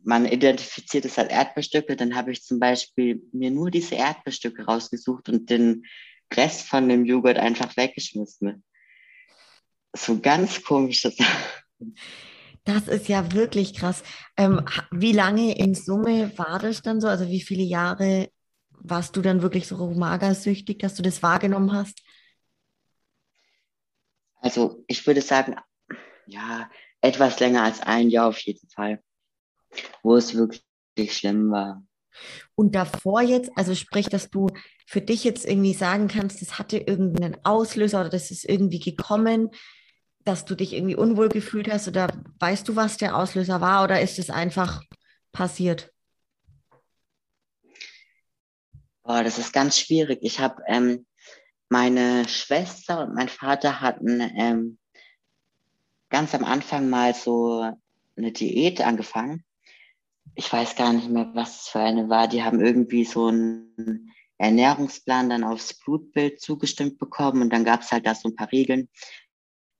man identifiziert es als Erdbeerstücke, dann habe ich zum Beispiel mir nur diese Erdbeerstücke rausgesucht und den Rest von dem Joghurt einfach weggeschmissen. So ganz komisch. Das ist ja wirklich krass. Ähm, wie lange in Summe war das dann so? Also wie viele Jahre warst du dann wirklich so magersüchtig, dass du das wahrgenommen hast? Also ich würde sagen, ja, etwas länger als ein Jahr auf jeden Fall wo es wirklich schlimm war. Und davor jetzt, also sprich, dass du für dich jetzt irgendwie sagen kannst, das hatte irgendeinen Auslöser oder das ist irgendwie gekommen, dass du dich irgendwie unwohl gefühlt hast oder weißt du, was der Auslöser war oder ist es einfach passiert? Boah, das ist ganz schwierig. Ich habe ähm, meine Schwester und mein Vater hatten ähm, ganz am Anfang mal so eine Diät angefangen ich weiß gar nicht mehr, was es für eine war. Die haben irgendwie so einen Ernährungsplan dann aufs Blutbild zugestimmt bekommen und dann gab es halt da so ein paar Regeln,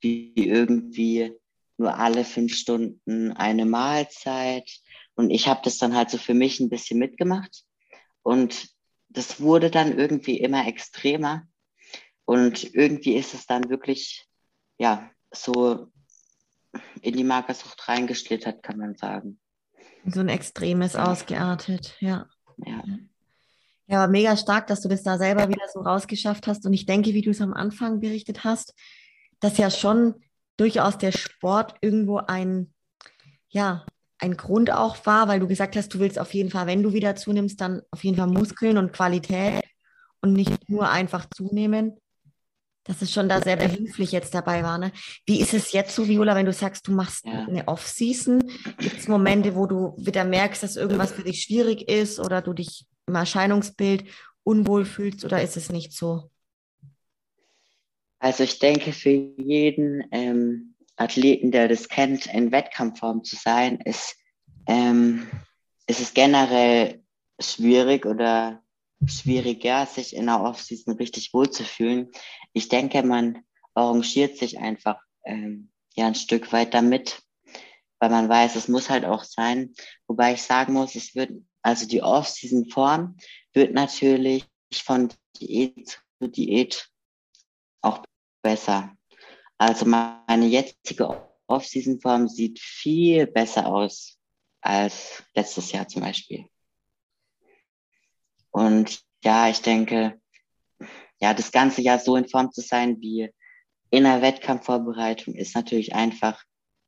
wie irgendwie nur alle fünf Stunden eine Mahlzeit. Und ich habe das dann halt so für mich ein bisschen mitgemacht. Und das wurde dann irgendwie immer extremer. Und irgendwie ist es dann wirklich, ja, so in die Magersucht reingeschlittert, kann man sagen. So ein extremes ausgeartet, ja. Ja. Ja, aber mega stark, dass du das da selber wieder so rausgeschafft hast. Und ich denke, wie du es am Anfang berichtet hast, dass ja schon durchaus der Sport irgendwo ein, ja, ein Grund auch war, weil du gesagt hast, du willst auf jeden Fall, wenn du wieder zunimmst, dann auf jeden Fall Muskeln und Qualität und nicht nur einfach zunehmen. Dass es schon da sehr behilflich jetzt dabei war. Ne? Wie ist es jetzt so, Viola, wenn du sagst, du machst ja. eine Off-Season? Gibt es Momente, wo du wieder merkst, dass irgendwas für dich schwierig ist oder du dich im Erscheinungsbild unwohl fühlst oder ist es nicht so? Also ich denke, für jeden ähm, Athleten, der das kennt, in Wettkampfform zu sein, ist, ähm, ist es generell schwierig oder schwieriger, sich in der Offseason richtig wohlzufühlen. Ich denke, man arrangiert sich einfach ähm, ja ein Stück weit damit, weil man weiß, es muss halt auch sein. Wobei ich sagen muss, es wird also die Off-Season-Form wird natürlich von Diät zu Diät auch besser. Also meine jetzige Off-Season-Form sieht viel besser aus als letztes Jahr zum Beispiel. Und ja, ich denke, ja, das ganze Jahr so in Form zu sein wie in der Wettkampfvorbereitung ist natürlich einfach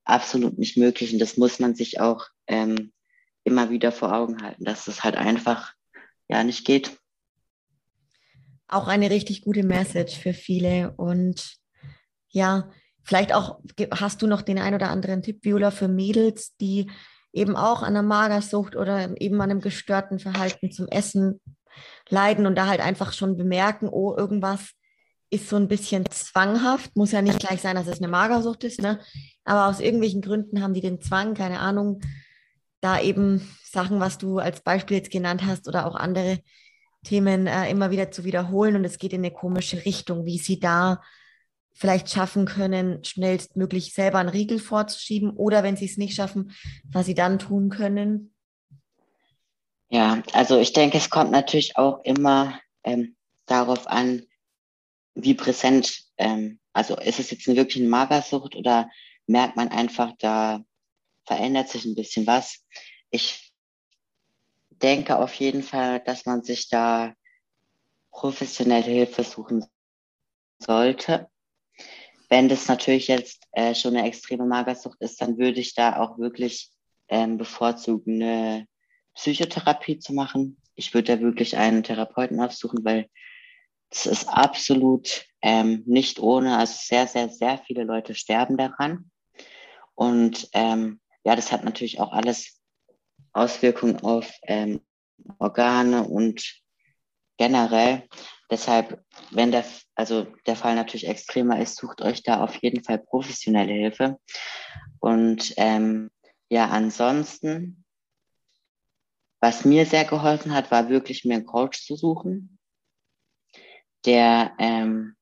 absolut nicht möglich. Und das muss man sich auch ähm, immer wieder vor Augen halten, dass es halt einfach ja nicht geht. Auch eine richtig gute Message für viele. Und ja, vielleicht auch hast du noch den ein oder anderen Tipp, Viola, für Mädels, die eben auch an einer Magersucht oder eben an einem gestörten Verhalten zum Essen leiden und da halt einfach schon bemerken, oh, irgendwas ist so ein bisschen zwanghaft. Muss ja nicht gleich sein, dass es eine Magersucht ist, ne? Aber aus irgendwelchen Gründen haben die den Zwang, keine Ahnung, da eben Sachen, was du als Beispiel jetzt genannt hast oder auch andere Themen äh, immer wieder zu wiederholen und es geht in eine komische Richtung, wie sie da vielleicht schaffen können, schnellstmöglich selber einen Riegel vorzuschieben oder wenn sie es nicht schaffen, was sie dann tun können? Ja, also ich denke, es kommt natürlich auch immer ähm, darauf an, wie präsent, ähm, also ist es jetzt wirklich eine Magersucht oder merkt man einfach, da verändert sich ein bisschen was. Ich denke auf jeden Fall, dass man sich da professionelle Hilfe suchen sollte. Wenn das natürlich jetzt äh, schon eine extreme Magersucht ist, dann würde ich da auch wirklich ähm, bevorzugen, eine Psychotherapie zu machen. Ich würde da wirklich einen Therapeuten aufsuchen, weil es ist absolut ähm, nicht ohne. Also sehr, sehr, sehr viele Leute sterben daran. Und ähm, ja, das hat natürlich auch alles Auswirkungen auf ähm, Organe und generell. Deshalb, wenn der, also der Fall natürlich extremer ist, sucht euch da auf jeden Fall professionelle Hilfe. Und ähm, ja, ansonsten, was mir sehr geholfen hat, war wirklich mir einen Coach zu suchen, der ähm,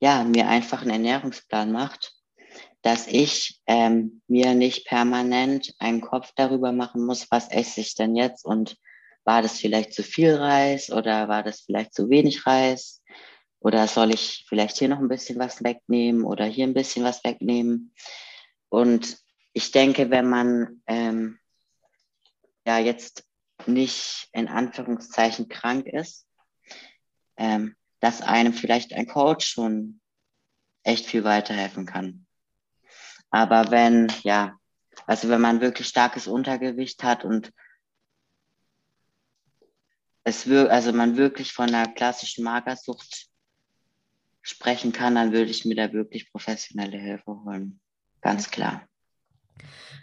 ja mir einfach einen Ernährungsplan macht dass ich ähm, mir nicht permanent einen Kopf darüber machen muss, was esse ich denn jetzt und war das vielleicht zu viel Reis oder war das vielleicht zu wenig Reis oder soll ich vielleicht hier noch ein bisschen was wegnehmen oder hier ein bisschen was wegnehmen. Und ich denke, wenn man ähm, ja jetzt nicht in Anführungszeichen krank ist, ähm, dass einem vielleicht ein Coach schon echt viel weiterhelfen kann. Aber wenn, ja, also wenn man wirklich starkes Untergewicht hat und es wir, also man wirklich von einer klassischen Magersucht sprechen kann, dann würde ich mir da wirklich professionelle Hilfe holen. Ganz klar.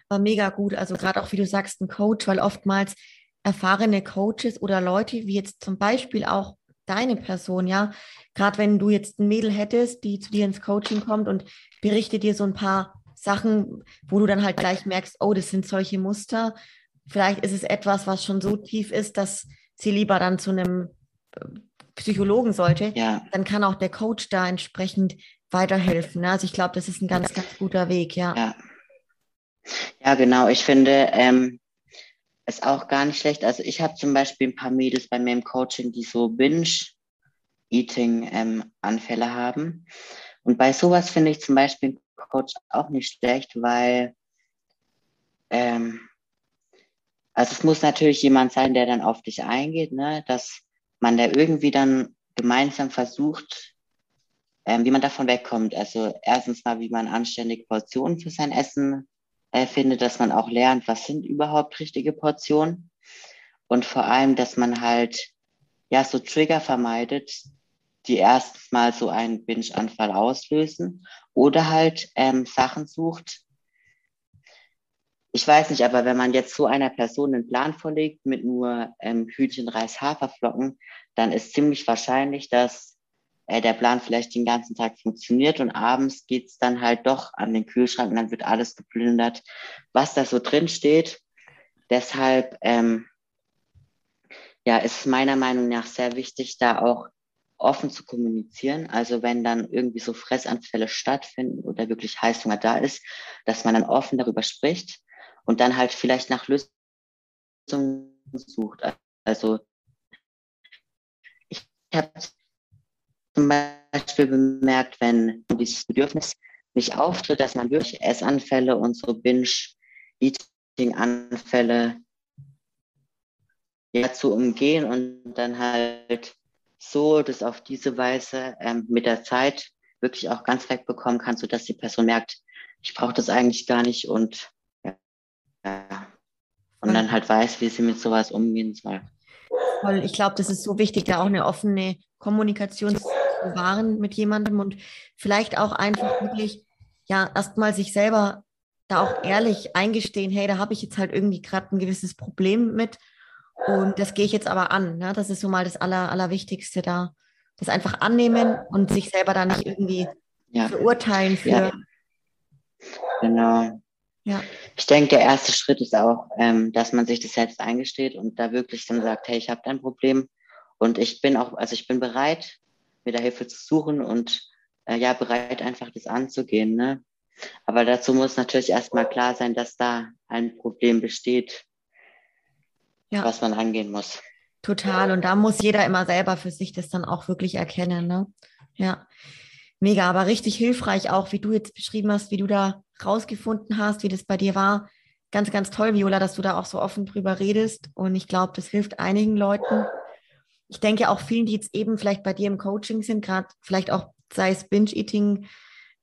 War mega gut. Also gerade auch, wie du sagst, ein Coach, weil oftmals erfahrene Coaches oder Leute, wie jetzt zum Beispiel auch deine Person, ja, gerade wenn du jetzt ein Mädel hättest, die zu dir ins Coaching kommt und berichtet dir so ein paar Sachen, wo du dann halt gleich merkst, oh, das sind solche Muster. Vielleicht ist es etwas, was schon so tief ist, dass sie lieber dann zu einem äh, Psychologen sollte. Ja. Dann kann auch der Coach da entsprechend weiterhelfen. Also ich glaube, das ist ein ganz, ganz guter Weg, ja. Ja, ja genau. Ich finde ähm, es auch gar nicht schlecht. Also ich habe zum Beispiel ein paar Mädels bei mir im Coaching, die so Binge Eating-Anfälle ähm, haben. Und bei sowas finde ich zum Beispiel einen Coach auch nicht schlecht, weil ähm, also es muss natürlich jemand sein, der dann auf dich eingeht, ne? dass man da irgendwie dann gemeinsam versucht, ähm, wie man davon wegkommt. Also erstens mal, wie man anständig Portionen für sein Essen äh, findet, dass man auch lernt, was sind überhaupt richtige Portionen. Und vor allem, dass man halt ja so Trigger vermeidet, die erstens mal so einen Binge-Anfall auslösen oder halt ähm, Sachen sucht. Ich weiß nicht, aber wenn man jetzt so einer Person einen Plan vorlegt mit nur ähm, Hühnchen, Reis, Haferflocken, dann ist ziemlich wahrscheinlich, dass äh, der Plan vielleicht den ganzen Tag funktioniert und abends geht's dann halt doch an den Kühlschrank und dann wird alles geplündert, was da so drin steht. Deshalb ähm, ja, ist meiner Meinung nach sehr wichtig, da auch offen zu kommunizieren. Also wenn dann irgendwie so Fressanfälle stattfinden oder wirklich Heißhunger da ist, dass man dann offen darüber spricht und dann halt vielleicht nach Lösungen sucht. Also ich habe zum Beispiel bemerkt, wenn dieses Bedürfnis nicht auftritt, dass man wirklich Essanfälle und so Binge-Eating-Anfälle ja, zu umgehen und dann halt so das auf diese Weise ähm, mit der Zeit wirklich auch ganz wegbekommen kann, sodass die Person merkt, ich brauche das eigentlich gar nicht und ja, und dann halt weiß, wie sie mit sowas umgehen soll. Ich glaube, das ist so wichtig, da auch eine offene Kommunikation wahren mit jemandem und vielleicht auch einfach wirklich, ja, erstmal sich selber da auch ehrlich eingestehen, hey, da habe ich jetzt halt irgendwie gerade ein gewisses Problem mit und das gehe ich jetzt aber an. Ne? Das ist so mal das Aller, Allerwichtigste da. Das einfach annehmen und sich selber da nicht irgendwie ja. verurteilen für. Ja. Genau. Ja. Ich denke, der erste Schritt ist auch, ähm, dass man sich das selbst eingesteht und da wirklich dann sagt, hey, ich habe da ein Problem und ich bin auch, also ich bin bereit, mir da Hilfe zu suchen und äh, ja, bereit einfach das anzugehen. Ne? Aber dazu muss natürlich erstmal klar sein, dass da ein Problem besteht, ja. was man angehen muss. Total. Und da muss jeder immer selber für sich das dann auch wirklich erkennen. Ne? Ja. Mega, aber richtig hilfreich auch, wie du jetzt beschrieben hast, wie du da rausgefunden hast, wie das bei dir war. Ganz, ganz toll, Viola, dass du da auch so offen drüber redest. Und ich glaube, das hilft einigen Leuten ich denke auch vielen, die jetzt eben vielleicht bei dir im Coaching sind, gerade vielleicht auch sei es Binge-Eating,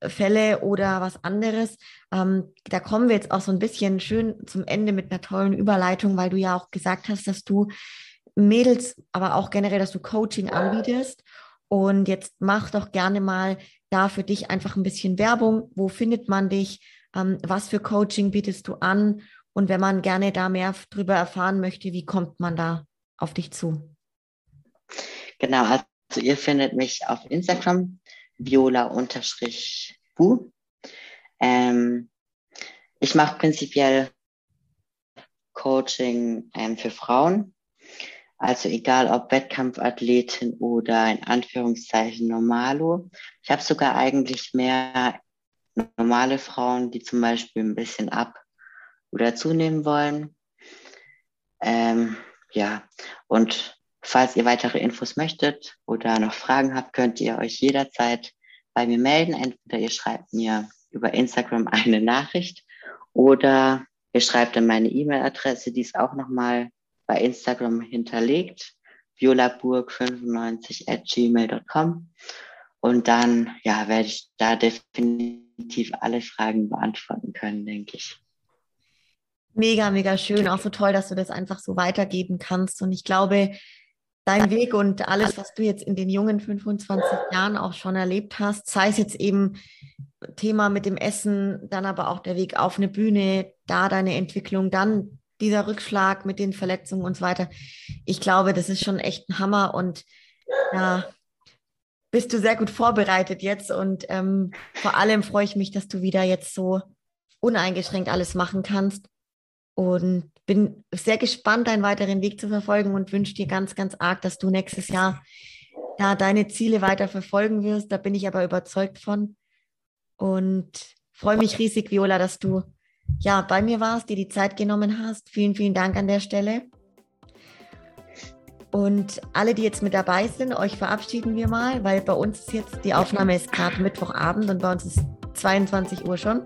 Fälle oder was anderes. Ähm, da kommen wir jetzt auch so ein bisschen schön zum Ende mit einer tollen Überleitung, weil du ja auch gesagt hast, dass du Mädels, aber auch generell, dass du Coaching anbietest. Und jetzt mach doch gerne mal da für dich einfach ein bisschen Werbung. Wo findet man dich? Ähm, was für Coaching bietest du an? Und wenn man gerne da mehr drüber erfahren möchte, wie kommt man da auf dich zu? Genau, also ihr findet mich auf Instagram, viola-bu. Ähm, ich mache prinzipiell Coaching ähm, für Frauen. Also egal ob Wettkampfathletin oder in Anführungszeichen Normalo. Ich habe sogar eigentlich mehr normale Frauen, die zum Beispiel ein bisschen ab oder zunehmen wollen. Ähm, ja, und Falls ihr weitere Infos möchtet oder noch Fragen habt, könnt ihr euch jederzeit bei mir melden. Entweder ihr schreibt mir über Instagram eine Nachricht oder ihr schreibt in meine E-Mail-Adresse, die ist auch nochmal bei Instagram hinterlegt, violaburg95 at gmail.com. Und dann, ja, werde ich da definitiv alle Fragen beantworten können, denke ich. Mega, mega schön. Auch so toll, dass du das einfach so weitergeben kannst. Und ich glaube, dein Weg und alles, was du jetzt in den jungen 25 Jahren auch schon erlebt hast, sei es jetzt eben Thema mit dem Essen, dann aber auch der Weg auf eine Bühne, da deine Entwicklung, dann dieser Rückschlag mit den Verletzungen und so weiter. Ich glaube, das ist schon echt ein Hammer und ja, bist du sehr gut vorbereitet jetzt und ähm, vor allem freue ich mich, dass du wieder jetzt so uneingeschränkt alles machen kannst und bin sehr gespannt, deinen weiteren Weg zu verfolgen und wünsche dir ganz, ganz arg, dass du nächstes Jahr ja, deine Ziele weiter verfolgen wirst. Da bin ich aber überzeugt von. Und freue mich riesig, Viola, dass du ja bei mir warst, dir die Zeit genommen hast. Vielen, vielen Dank an der Stelle. Und alle, die jetzt mit dabei sind, euch verabschieden wir mal, weil bei uns ist jetzt, die Aufnahme ist gerade Mittwochabend und bei uns ist 22 Uhr schon.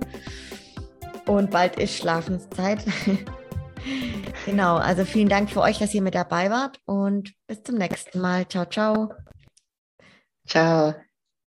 Und bald ist Schlafenszeit. (laughs) genau, also vielen Dank für euch, dass ihr mit dabei wart und bis zum nächsten Mal. Ciao, ciao. Ciao.